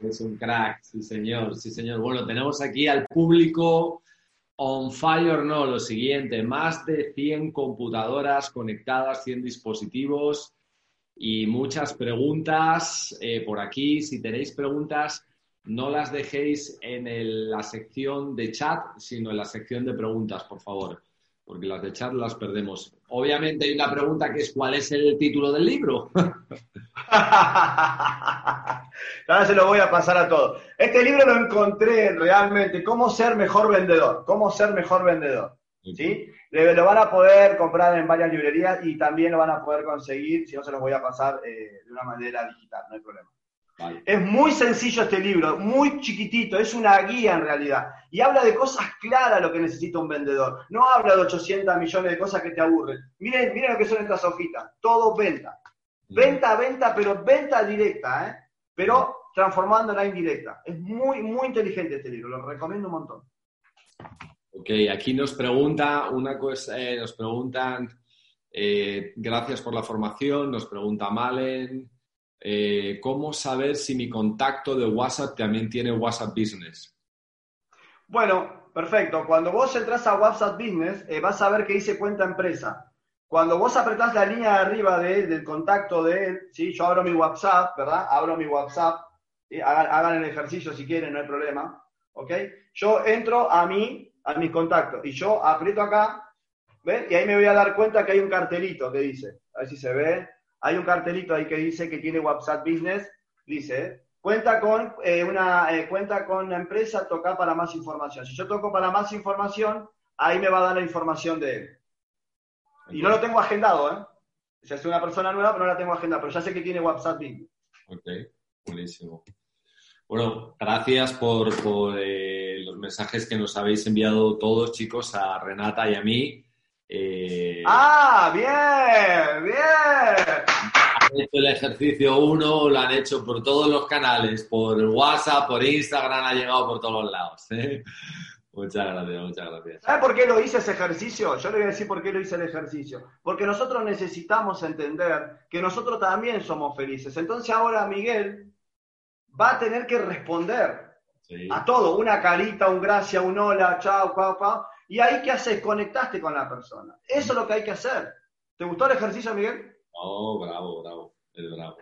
Speaker 1: Es un crack, sí señor, sí señor. Bueno, tenemos aquí al público On fire no, lo siguiente, más de 100 computadoras conectadas, 100 dispositivos y muchas preguntas eh, por aquí. Si tenéis preguntas, no las dejéis en la sección de chat, sino en la sección de preguntas, por favor, porque las de chat las perdemos. Obviamente hay una pregunta que es ¿cuál es el título del libro? (laughs)
Speaker 2: Ahora se lo voy a pasar a todos. Este libro lo encontré realmente, cómo ser mejor vendedor, cómo ser mejor vendedor. ¿sí? Lo van a poder comprar en varias librerías y también lo van a poder conseguir, si no se los voy a pasar eh, de una manera digital, no hay problema. Es muy sencillo este libro, muy chiquitito, es una guía en realidad. Y habla de cosas claras lo que necesita un vendedor. No habla de 800 millones de cosas que te aburren. Miren, miren lo que son estas hojitas. Todo venta. Venta, venta, pero venta directa, ¿eh? Pero transformando en indirecta. Es muy, muy inteligente este libro, lo recomiendo un montón.
Speaker 1: Ok, aquí nos pregunta una cosa, eh, nos preguntan, eh, gracias por la formación, nos pregunta Malen, eh, ¿cómo saber si mi contacto de WhatsApp también tiene WhatsApp Business?
Speaker 2: Bueno, perfecto. Cuando vos entras a WhatsApp Business, vas a ver que dice cuenta empresa. Cuando vos apretás la línea de arriba de, del contacto de él, ¿sí? yo abro mi WhatsApp, ¿verdad? Abro mi WhatsApp, hagan, hagan, el ejercicio si quieren, no hay problema. ¿Ok? Yo entro a mí, a mis contactos y yo aprieto acá, ¿ven? Y ahí me voy a dar cuenta que hay un cartelito que dice, a ver si se ve, hay un cartelito ahí que dice que tiene WhatsApp Business, dice, cuenta con eh, una eh, cuenta con una empresa, toca para más información. Si yo toco para más información, ahí me va a dar la información de él. Y no lo tengo agendado, ¿eh? O es una persona nueva, pero no la tengo agendada, pero ya sé que tiene WhatsApp Business.
Speaker 1: Ok, buenísimo. Bueno, gracias por, eh, los mensajes que nos habéis enviado todos, chicos, a Renata y a mí.
Speaker 2: Eh, ¡Ah, bien! ¡Bien!
Speaker 1: Han hecho el ejercicio uno, lo han hecho por todos los canales, por WhatsApp, por Instagram, ha llegado por todos los lados. ¿eh? Muchas gracias, muchas gracias.
Speaker 2: ¿Sabe por qué lo hice ese ejercicio? Yo le voy a decir por qué lo hice el ejercicio. Porque nosotros necesitamos entender que nosotros también somos felices. Entonces ahora Miguel va a tener que responder a todo, una carita, un gracias, un hola, chao, chao, chao. Y ahí, ¿qué haces? Conectaste con la persona. Eso es lo que hay que hacer. ¿Te gustó el ejercicio, Miguel?
Speaker 1: Oh, bravo, bravo, es bravo.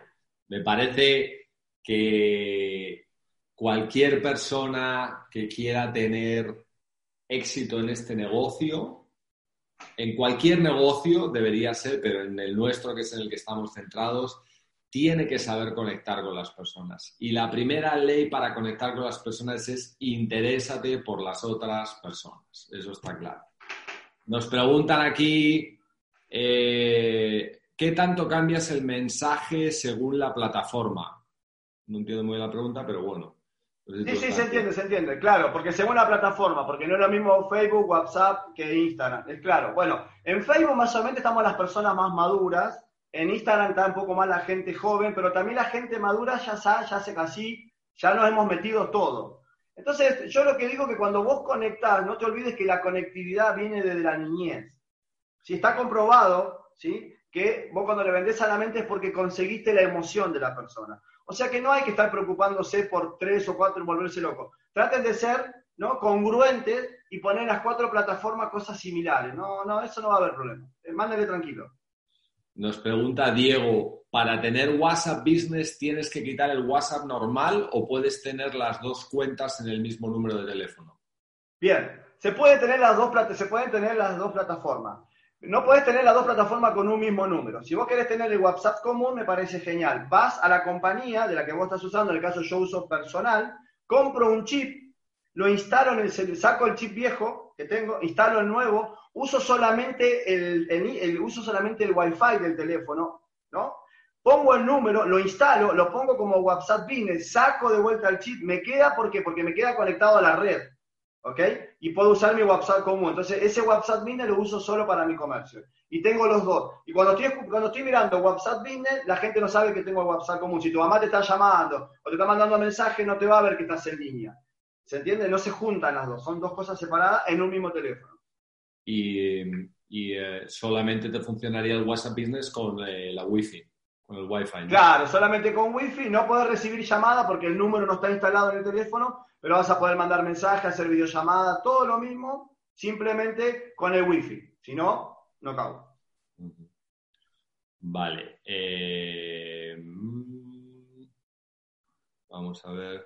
Speaker 1: Me parece que cualquier persona que quiera tener éxito en este negocio, en cualquier negocio debería ser, pero en el nuestro, que es en el que estamos centrados, tiene que saber conectar con las personas. Y la primera ley para conectar con las personas es interésate por las otras personas. Eso está claro. Nos preguntan aquí, eh, ¿qué tanto cambias el mensaje según la plataforma? No entiendo muy bien la pregunta, pero bueno.
Speaker 2: Sí, sí, se entiende, se entiende, claro, porque según la plataforma, porque no es lo mismo Facebook, WhatsApp que Instagram, es claro. Bueno, en Facebook más o menos estamos las personas más maduras, en Instagram está un poco más la gente joven, pero también la gente madura ya sabe, ya hace casi, ya nos hemos metido todo. Entonces, yo lo que digo que cuando vos conectás, no te olvides que la conectividad viene desde la niñez. Si está comprobado, ¿sí? Que vos cuando le vendés a la mente es porque conseguiste la emoción de la persona. O sea que no hay que estar preocupándose por tres o cuatro y volverse loco. Traten de ser ¿no? congruentes y poner en las cuatro plataformas cosas similares. No, no, eso no va a haber problema. Eh, mándale tranquilo.
Speaker 1: Nos pregunta Diego, ¿para tener WhatsApp Business tienes que quitar el WhatsApp normal o puedes tener las dos cuentas en el mismo número de teléfono?
Speaker 2: Bien, se, puede tener las dos, se pueden tener las dos plataformas. No puedes tener las dos plataformas con un mismo número. Si vos querés tener el WhatsApp común, me parece genial. Vas a la compañía de la que vos estás usando, en el caso yo uso personal, compro un chip, lo instalo en el saco el chip viejo que tengo, instalo el nuevo, uso solamente el, uso solamente el Wi-Fi del teléfono, ¿no? Pongo el número, lo instalo, lo pongo como WhatsApp Business, saco de vuelta el chip, me queda ¿por qué? porque me queda conectado a la red, ¿ok? Y puedo usar mi WhatsApp común. Entonces, ese WhatsApp Business lo uso solo para mi comercio. Y tengo los dos. Y cuando estoy, cuando estoy mirando WhatsApp Business, la gente no sabe que tengo WhatsApp común. Si tu mamá te está llamando o te está mandando mensaje, no te va a ver que estás en línea. ¿Se entiende? No se juntan las dos. Son dos cosas separadas en un mismo teléfono
Speaker 1: y, eh, solamente te funcionaría el WhatsApp Business con eh, la Wi-Fi, con el Wi-Fi.
Speaker 2: Claro, solamente con Wi-Fi no puedes recibir llamada porque el número no está instalado en el teléfono, pero vas a poder mandar mensajes, hacer videollamada, todo lo mismo, simplemente con el Wi-Fi. Si no, no cago.
Speaker 1: Vale. Eh, mm, vamos a ver.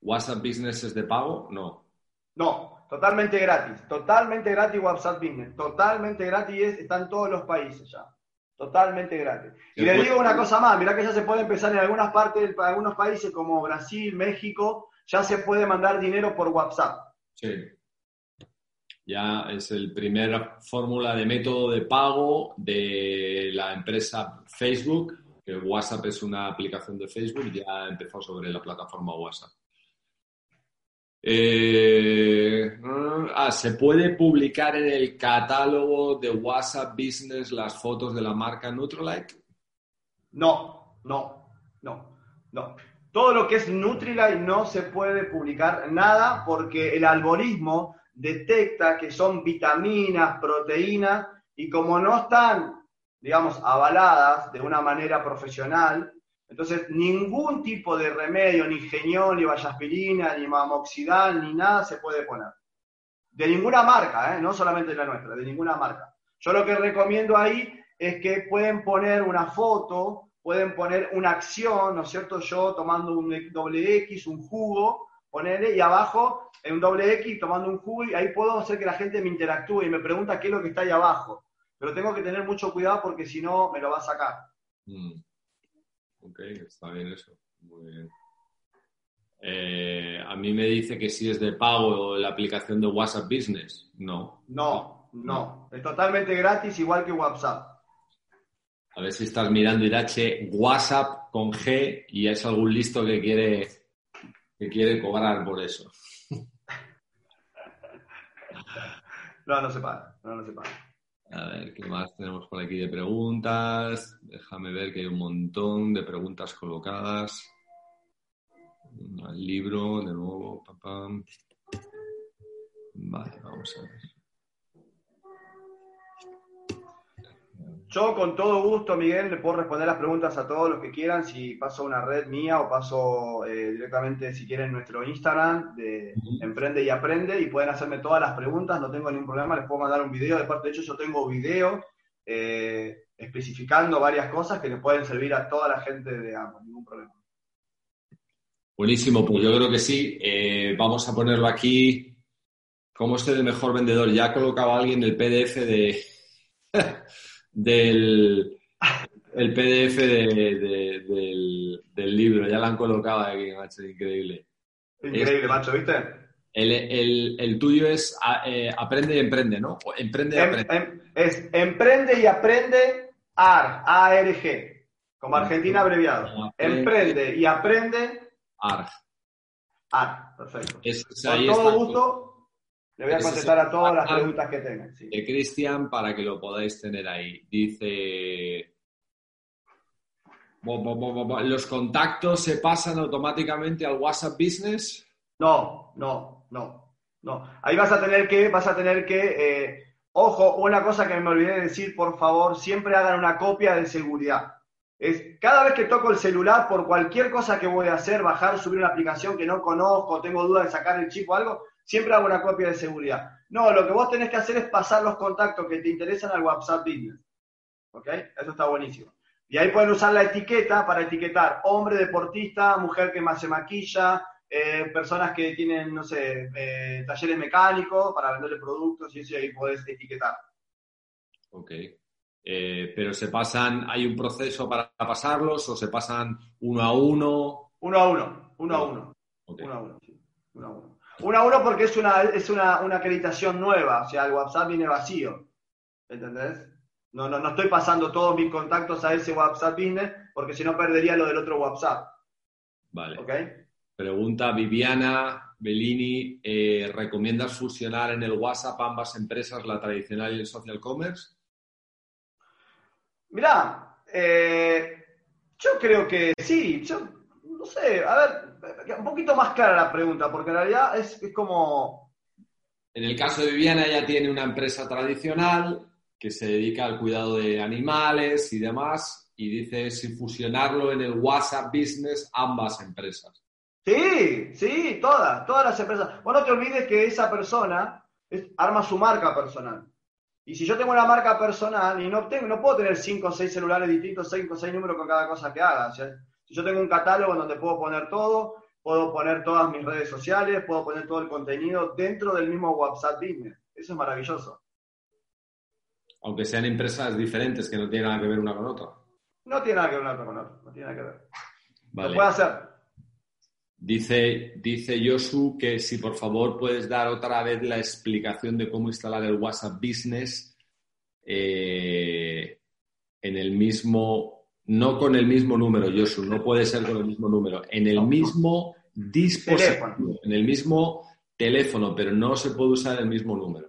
Speaker 1: ¿WhatsApp Business es de pago? No.
Speaker 2: No, Totalmente gratis, totalmente gratis WhatsApp Business, totalmente gratis, está en todos los países ya, totalmente gratis. Y le digo una cosa más, mirá que ya se puede empezar en algunas partes, en algunos países como Brasil, México, ya se puede mandar dinero por WhatsApp.
Speaker 1: Sí. Ya es el primer fórmula de método de pago de la empresa Facebook, que WhatsApp es una aplicación de Facebook, ya empezó sobre la plataforma WhatsApp. Eh, ah, ¿Se puede publicar en el catálogo de WhatsApp Business las fotos de la marca Nutrilite?
Speaker 2: No, no, no, no. todo lo que es Nutrilite no se puede publicar nada porque el algoritmo detecta que son vitaminas, proteínas, y como no están, digamos, avaladas de una manera profesional, entonces ningún tipo de remedio, ni genión, ni vallaspirina, ni mamoxidal, ni nada se puede poner. De ninguna marca, ¿eh? no solamente la nuestra, de ninguna marca. Yo lo que recomiendo ahí es que pueden poner una foto, pueden poner una acción, ¿no es cierto? Yo tomando un doble X, un jugo, ponerle y abajo en un doble X tomando un jugo y ahí puedo hacer que la gente me interactúe y me pregunta qué es lo que está ahí abajo. Pero tengo que tener mucho cuidado porque si no me lo va a sacar. Mm.
Speaker 1: Ok, está bien eso. Muy bien. Eh, a mí me dice que si es de pago la aplicación de WhatsApp Business. No.
Speaker 2: No, no. Es totalmente gratis, igual que WhatsApp.
Speaker 1: A ver si estás mirando Irache WhatsApp con G y es algún listo que quiere, que quiere cobrar por eso. (laughs)
Speaker 2: No, no se paga. No, no se paga.
Speaker 1: A ver, ¿qué más tenemos por aquí de preguntas? Déjame ver que hay un montón de preguntas colocadas. Al libro, de nuevo, papá. Vale, vamos a ver.
Speaker 2: Yo con todo gusto, Miguel, le puedo responder las preguntas a todos los que quieran, si paso una red mía o paso eh, directamente, si quieren, nuestro Instagram de Emprende y Aprende y pueden hacerme todas las preguntas, no tengo ningún problema, les puedo mandar un video, de parte de hecho yo tengo video eh, especificando varias cosas que le pueden servir a toda la gente de ambos, ningún problema.
Speaker 1: Buenísimo, pues yo creo que sí. Eh, vamos a ponerlo aquí. ¿Cómo ser el mejor vendedor? Ya colocaba alguien el PDF de... (laughs) del el PDF del, libro. Ya lo han colocado aquí, macho, increíble.
Speaker 2: Increíble, macho, ¿viste?
Speaker 1: El, tuyo es eh, aprende y emprende, ¿no? Emprende y em, aprende.
Speaker 2: Em, es emprende y aprende AR, A-R-G, como Argentina abreviado. Emprende y aprende
Speaker 1: AR.
Speaker 2: AR, perfecto. Con todo gusto, le voy a contestar a todas las preguntas que tengan.
Speaker 1: De Cristian, para que lo podáis tener ahí. Dice. ¿Los contactos se pasan automáticamente al WhatsApp Business?
Speaker 2: No, no, no, no. Ahí vas a tener que, vas a tener que, eh, ojo, una cosa que me olvidé de decir, por favor, siempre hagan una copia de seguridad. Es cada vez que toco el celular por cualquier cosa que voy a hacer, bajar, subir una aplicación que no conozco, tengo duda de sacar el chip o algo, siempre hago una copia de seguridad. No, lo que vos tenés que hacer es pasar los contactos que te interesan al WhatsApp Business. ¿Ok? Eso está buenísimo. Y ahí pueden usar la etiqueta para etiquetar hombre deportista, mujer que más se maquilla, eh, personas que tienen, no sé, eh, talleres mecánicos para venderle productos y eso, ahí podés etiquetar.
Speaker 1: Ok. Eh, pero se pasan, ¿hay un proceso para pasarlos o se pasan uno a uno?
Speaker 2: Uno a uno, uno a uno. Uno a uno, sí. Uno a uno. Uno a uno porque es una, es una, acreditación nueva, o sea, el WhatsApp viene vacío. ¿Entendés? No, no, no estoy pasando todos mis contactos a ese WhatsApp Business porque si no perdería lo del otro WhatsApp.
Speaker 1: Vale. Pregunta Viviana Bellini, eh, ¿recomiendas fusionar en el WhatsApp ambas empresas, la tradicional y el social commerce?
Speaker 2: Mirá, eh, yo creo que sí. Yo, no sé, a ver, un poquito más clara la pregunta, porque en realidad es, como...
Speaker 1: En el caso de Viviana, ella tiene una empresa tradicional que se dedica al cuidado de animales y demás, y dice si fusionarlo en el WhatsApp Business ambas empresas.
Speaker 2: Sí, sí, todas, todas las empresas. Bueno, no te olvides que esa persona arma su marca personal. Y si yo tengo una marca personal y no, tengo, no puedo tener cinco o seis celulares distintos, cinco o seis números con cada cosa que haga. Si yo tengo un catálogo donde puedo poner todo, puedo poner todas mis redes sociales, puedo poner todo el contenido dentro del mismo WhatsApp Business. Eso es maravilloso.
Speaker 1: Aunque sean empresas diferentes que no tienen nada que ver una con otra.
Speaker 2: No tiene nada que ver una con otra, no tiene nada que ver. Lo puede hacer.
Speaker 1: Dice, dice Josu que si por favor puedes dar otra vez la explicación de cómo instalar el WhatsApp Business eh, en el mismo, no con el mismo número, Josu, no puede ser con el mismo número, en el mismo dispositivo, en el mismo teléfono, pero no se puede usar el mismo número.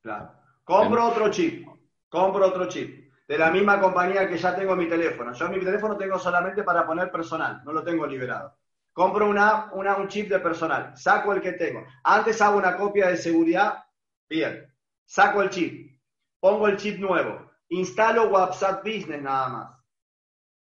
Speaker 2: Claro. Compro otro chip, compro otro chip. de la misma compañía que ya tengo mi teléfono. Yo mi teléfono tengo solamente para poner personal, no lo tengo liberado. Compro una, una, un chip de personal, saco el que tengo. Antes hago una copia de seguridad, bien. Saco el chip, pongo el chip nuevo, instalo WhatsApp Business nada más.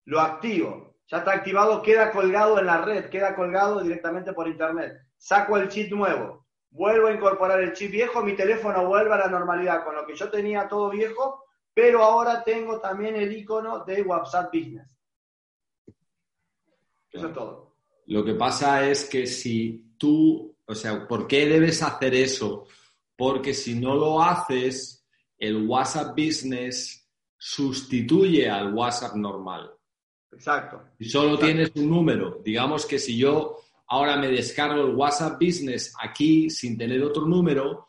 Speaker 2: Lo activo, ya está activado, queda colgado en la red, queda colgado directamente por internet. Saco el chip nuevo, vuelvo a incorporar el chip viejo, mi teléfono vuelve a la normalidad, con lo que yo tenía todo viejo, pero ahora tengo también el icono de WhatsApp Business. Eso es todo.
Speaker 1: Lo que pasa es que si tú, o sea, ¿por qué debes hacer eso? Porque si no lo haces, el WhatsApp Business sustituye al WhatsApp normal.
Speaker 2: Exacto.
Speaker 1: Si solo tienes un número, digamos que si yo ahora me descargo el WhatsApp Business aquí sin tener otro número,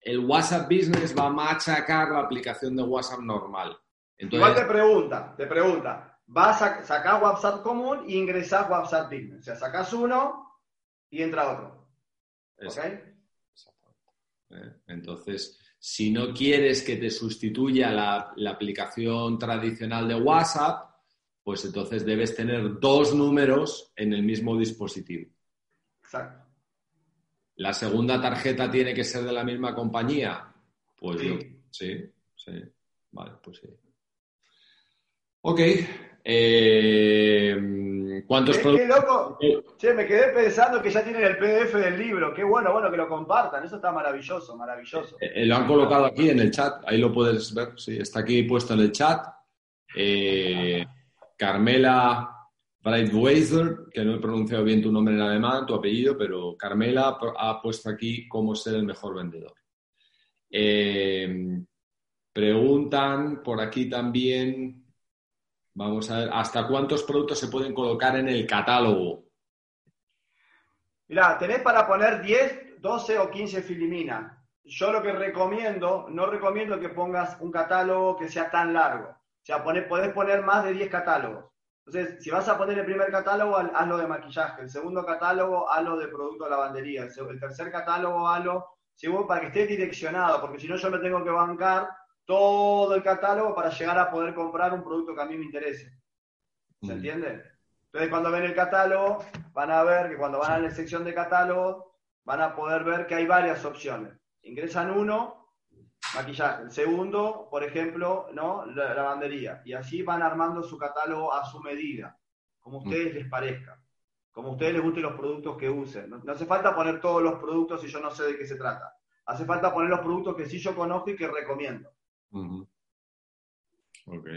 Speaker 1: el WhatsApp Business va a machacar la aplicación de WhatsApp normal.
Speaker 2: Igual te pregunta, te pregunta, vas a sacar WhatsApp común e ingresar WhatsApp Business. O sea, sacas uno y entra otro. ¿Ok?
Speaker 1: Eh, entonces, si no quieres que te sustituya la, la aplicación tradicional de WhatsApp, pues entonces debes tener dos números en el mismo dispositivo.
Speaker 2: Exacto.
Speaker 1: ¿La segunda tarjeta tiene que ser de la misma compañía? Pues
Speaker 2: Sí.
Speaker 1: yo, sí, sí. Vale, pues sí. Ok. eh, ¿Cuántos
Speaker 2: Qué, qué
Speaker 1: productos?
Speaker 2: loco. Che, me quedé pensando que ya tienen el PDF del libro. Qué bueno, bueno que lo compartan. Eso está maravilloso, maravilloso.
Speaker 1: Eh, lo han colocado aquí en el chat, ahí lo puedes ver, sí, está aquí puesto en el chat. Eh, Carmela Breitweiser, que no he pronunciado bien tu nombre en alemán, tu apellido, pero Carmela ha puesto aquí cómo ser el mejor vendedor. Eh, preguntan por aquí también, vamos a ver, ¿hasta cuántos productos se pueden colocar en el catálogo?
Speaker 2: Mirá, tenés para poner 10, 12 o 15 filiminas. Yo lo que recomiendo, no recomiendo que pongas un catálogo que sea tan largo. O sea, pone- podés poner más de 10 catálogos. Entonces, si vas a poner el primer catálogo, haz- hazlo de maquillaje. El segundo catálogo, hazlo de producto de lavandería. El tercer catálogo, hazlo según para que esté direccionado, porque si no yo me tengo que bancar todo el catálogo para llegar a poder comprar un producto que a mí me interese. ¿Se
Speaker 1: Mm.
Speaker 2: entiende? Entonces, cuando ven el catálogo, van a ver que cuando van a la sección de catálogo, van a poder ver que hay varias opciones. Ingresan uno, maquillaje. El segundo, por ejemplo, ¿no? La lavandería. Y así van armando su catálogo a su medida, como a ustedes les parezca, como a ustedes les gusten los productos que usen. No, no hace falta poner todos los productos si yo no sé de qué se trata. Hace falta poner los productos que sí yo conozco y que recomiendo.
Speaker 1: Ujú. Ok.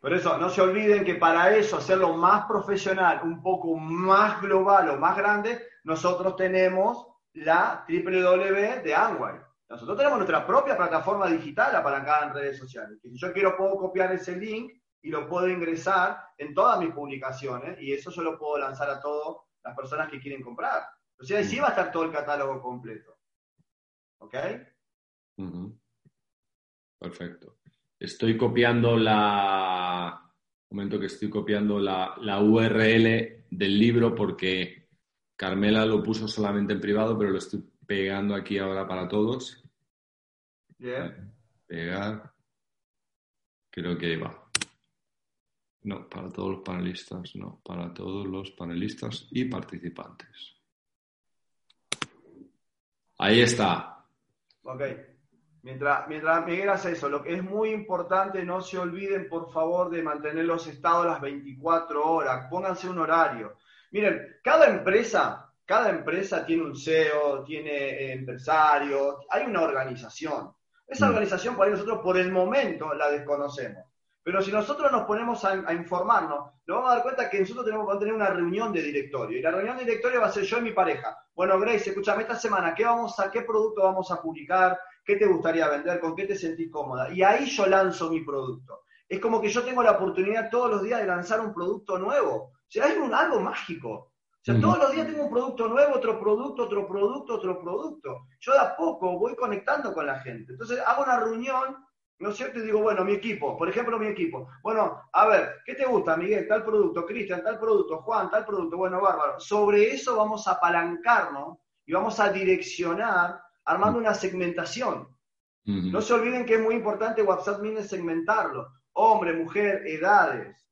Speaker 2: Por eso, no se olviden que para eso, hacerlo más profesional, un poco más global o más grande, nosotros tenemos la www de Amway. Nosotros tenemos nuestra propia plataforma digital apalancada en redes sociales. Que si yo quiero, puedo copiar ese link y lo puedo ingresar en todas mis publicaciones y eso yo lo puedo lanzar a todas las personas que quieren comprar. O sea, sí va a estar todo el catálogo completo. ¿Ok?
Speaker 1: Perfecto. Estoy copiando la. Un momento que estoy copiando la, la URL del libro porque Carmela lo puso solamente en privado, pero lo estoy pegando aquí ahora para todos.
Speaker 2: Bien.
Speaker 1: Pegar. Creo que va. No, para todos los panelistas, no, para todos los panelistas y participantes. Ahí está.
Speaker 2: Ok. Mientras, mientras Miguel hace eso, lo que es muy importante, no se olviden, por favor, de mantener los estados las 24 horas. Pónganse un horario. Miren, cada empresa, cada empresa tiene un CEO, tiene eh, empresarios, hay una organización. Esa
Speaker 1: Mm.
Speaker 2: organización por ahí nosotros por el momento la desconocemos. Pero si nosotros nos ponemos a, a informarnos, nos vamos a dar cuenta que nosotros tenemos que tener una reunión de directorio. Y la reunión de directorio va a ser yo y mi pareja. Bueno, Grace, escúchame, esta semana, ¿qué, vamos a, ¿qué producto vamos a publicar? ¿Qué te gustaría vender? ¿Con qué te sentís cómoda? Y ahí yo lanzo mi producto. Es como que yo tengo la oportunidad todos los días de lanzar un producto nuevo. O sea, es un, algo mágico. Sea, todos los días tengo un producto nuevo, otro producto, otro producto, otro producto. Yo de a poco voy conectando con la gente. Entonces hago una reunión, ¿no es cierto? Y digo, bueno, mi equipo, por ejemplo, mi equipo. Bueno, a ver, ¿qué te gusta, Miguel? Tal producto, Cristian, tal producto, Juan, tal producto. Bueno, bárbaro. Sobre eso vamos a apalancarnos y vamos a direccionar armando una segmentación. No se olviden que es muy importante WhatsApp Business segmentarlo. Hombre, mujer, edades.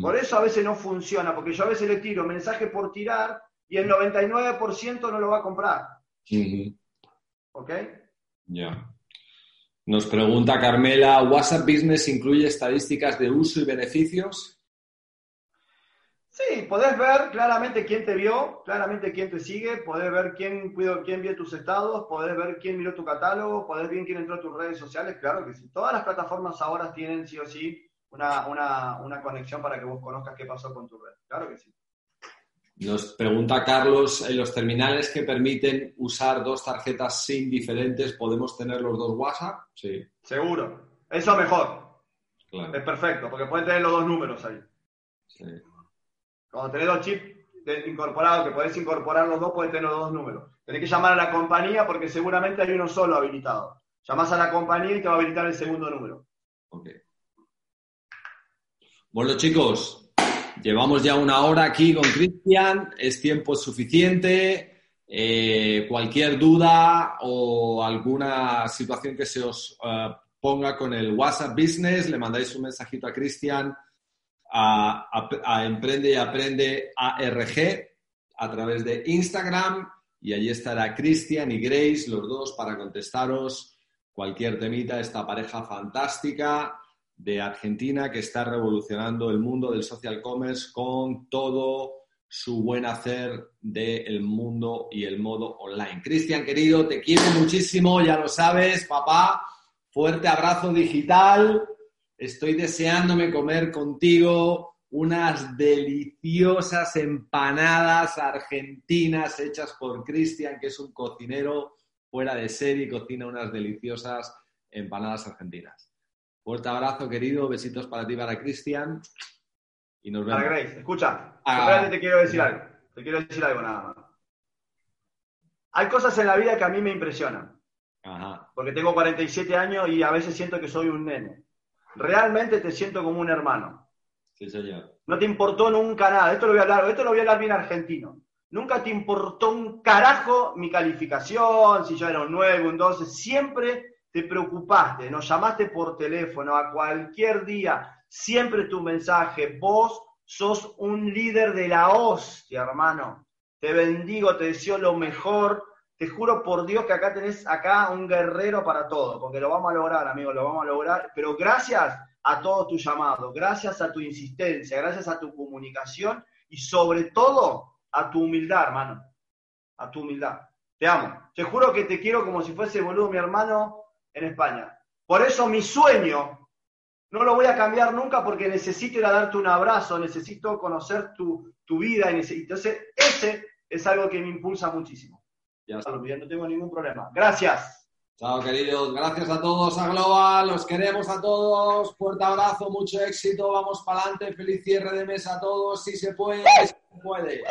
Speaker 2: Por eso a veces no funciona, porque yo a veces le tiro mensaje por tirar y el 99% no lo va a comprar. ¿Ok?
Speaker 1: Ya. Nos pregunta Carmela, ¿WhatsApp Business incluye estadísticas de uso y beneficios?
Speaker 2: Sí, podés ver claramente quién te vio, claramente quién te sigue, podés ver quién, quién vio tus estados, podés ver quién miró tu catálogo, podés ver quién entró a tus redes sociales, claro que sí. Todas las plataformas ahora tienen sí o sí una, una conexión para que vos conozcas qué pasó con tu red, claro que sí.
Speaker 1: Nos pregunta Carlos, ¿en los terminales que permiten usar dos tarjetas SIM diferentes, podemos tener los dos WhatsApp?
Speaker 2: Sí. Seguro. Eso mejor. Es perfecto, porque pueden tener los dos números ahí. Sí. Cuando tenés dos chips incorporados, que podés incorporar los dos, puedes tener los dos números. Tenés que llamar a la compañía porque seguramente hay uno solo habilitado. Llamás a la compañía y te va a habilitar el segundo número. Ok.
Speaker 1: Bueno, chicos, Llevamos ya una hora aquí con Cristian, es tiempo suficiente. Eh, cualquier duda o alguna situación que se os eh, ponga con el WhatsApp Business, le mandáis un mensajito a Cristian a, Emprende y Aprende ARG a través de Instagram. Y allí estará Cristian y Grace, los dos, para contestaros cualquier temita, esta pareja fantástica de Argentina que está revolucionando el mundo del social commerce con todo su buen hacer del mundo y el modo online. Cristian, querido, te quiero muchísimo, ya lo sabes, papá. Fuerte abrazo digital. Estoy deseándome comer contigo unas deliciosas empanadas argentinas hechas por Cristian, que es un cocinero fuera de serie y cocina unas deliciosas empanadas argentinas. Fuerte abrazo, querido. Besitos para ti, para Cristian. Y nos vemos.
Speaker 2: Para Grace, escucha. Ah. te quiero decir algo. Te quiero decir algo nada más. Hay cosas en la vida que a mí me impresionan. Porque tengo 47 años y a veces siento que soy un nene. Realmente te siento como un hermano.
Speaker 1: Sí, señor.
Speaker 2: No te importó nunca nada. Esto lo voy a hablar, esto lo voy a hablar bien argentino. Nunca te importó un carajo mi calificación, si yo era un 9, un 12. Siempre te preocupaste, nos llamaste por teléfono a cualquier día, siempre tu mensaje, vos sos un líder de la hostia, hermano. Te bendigo, te deseo lo mejor. Te juro por Dios que acá tenés acá un guerrero para todo, porque lo vamos a lograr, amigo, lo vamos a lograr. Pero gracias a todo tu llamado, gracias a tu insistencia, gracias a tu comunicación y sobre todo a tu humildad, hermano. A tu humildad. Te amo. Te juro que te quiero como si fuese boludo mi hermano en España. Por eso mi sueño no lo voy a cambiar nunca porque necesito ir a darte un abrazo, necesito conocer tu, vida. Y entonces, ese es algo que me impulsa muchísimo. Ya no tengo ningún problema. Gracias.
Speaker 1: Chao, queridos. Gracias a todos a Global. Los queremos a todos. Fuerte abrazo, mucho éxito. Vamos para adelante. Feliz cierre de mesa a todos. Si se puede, si se puede.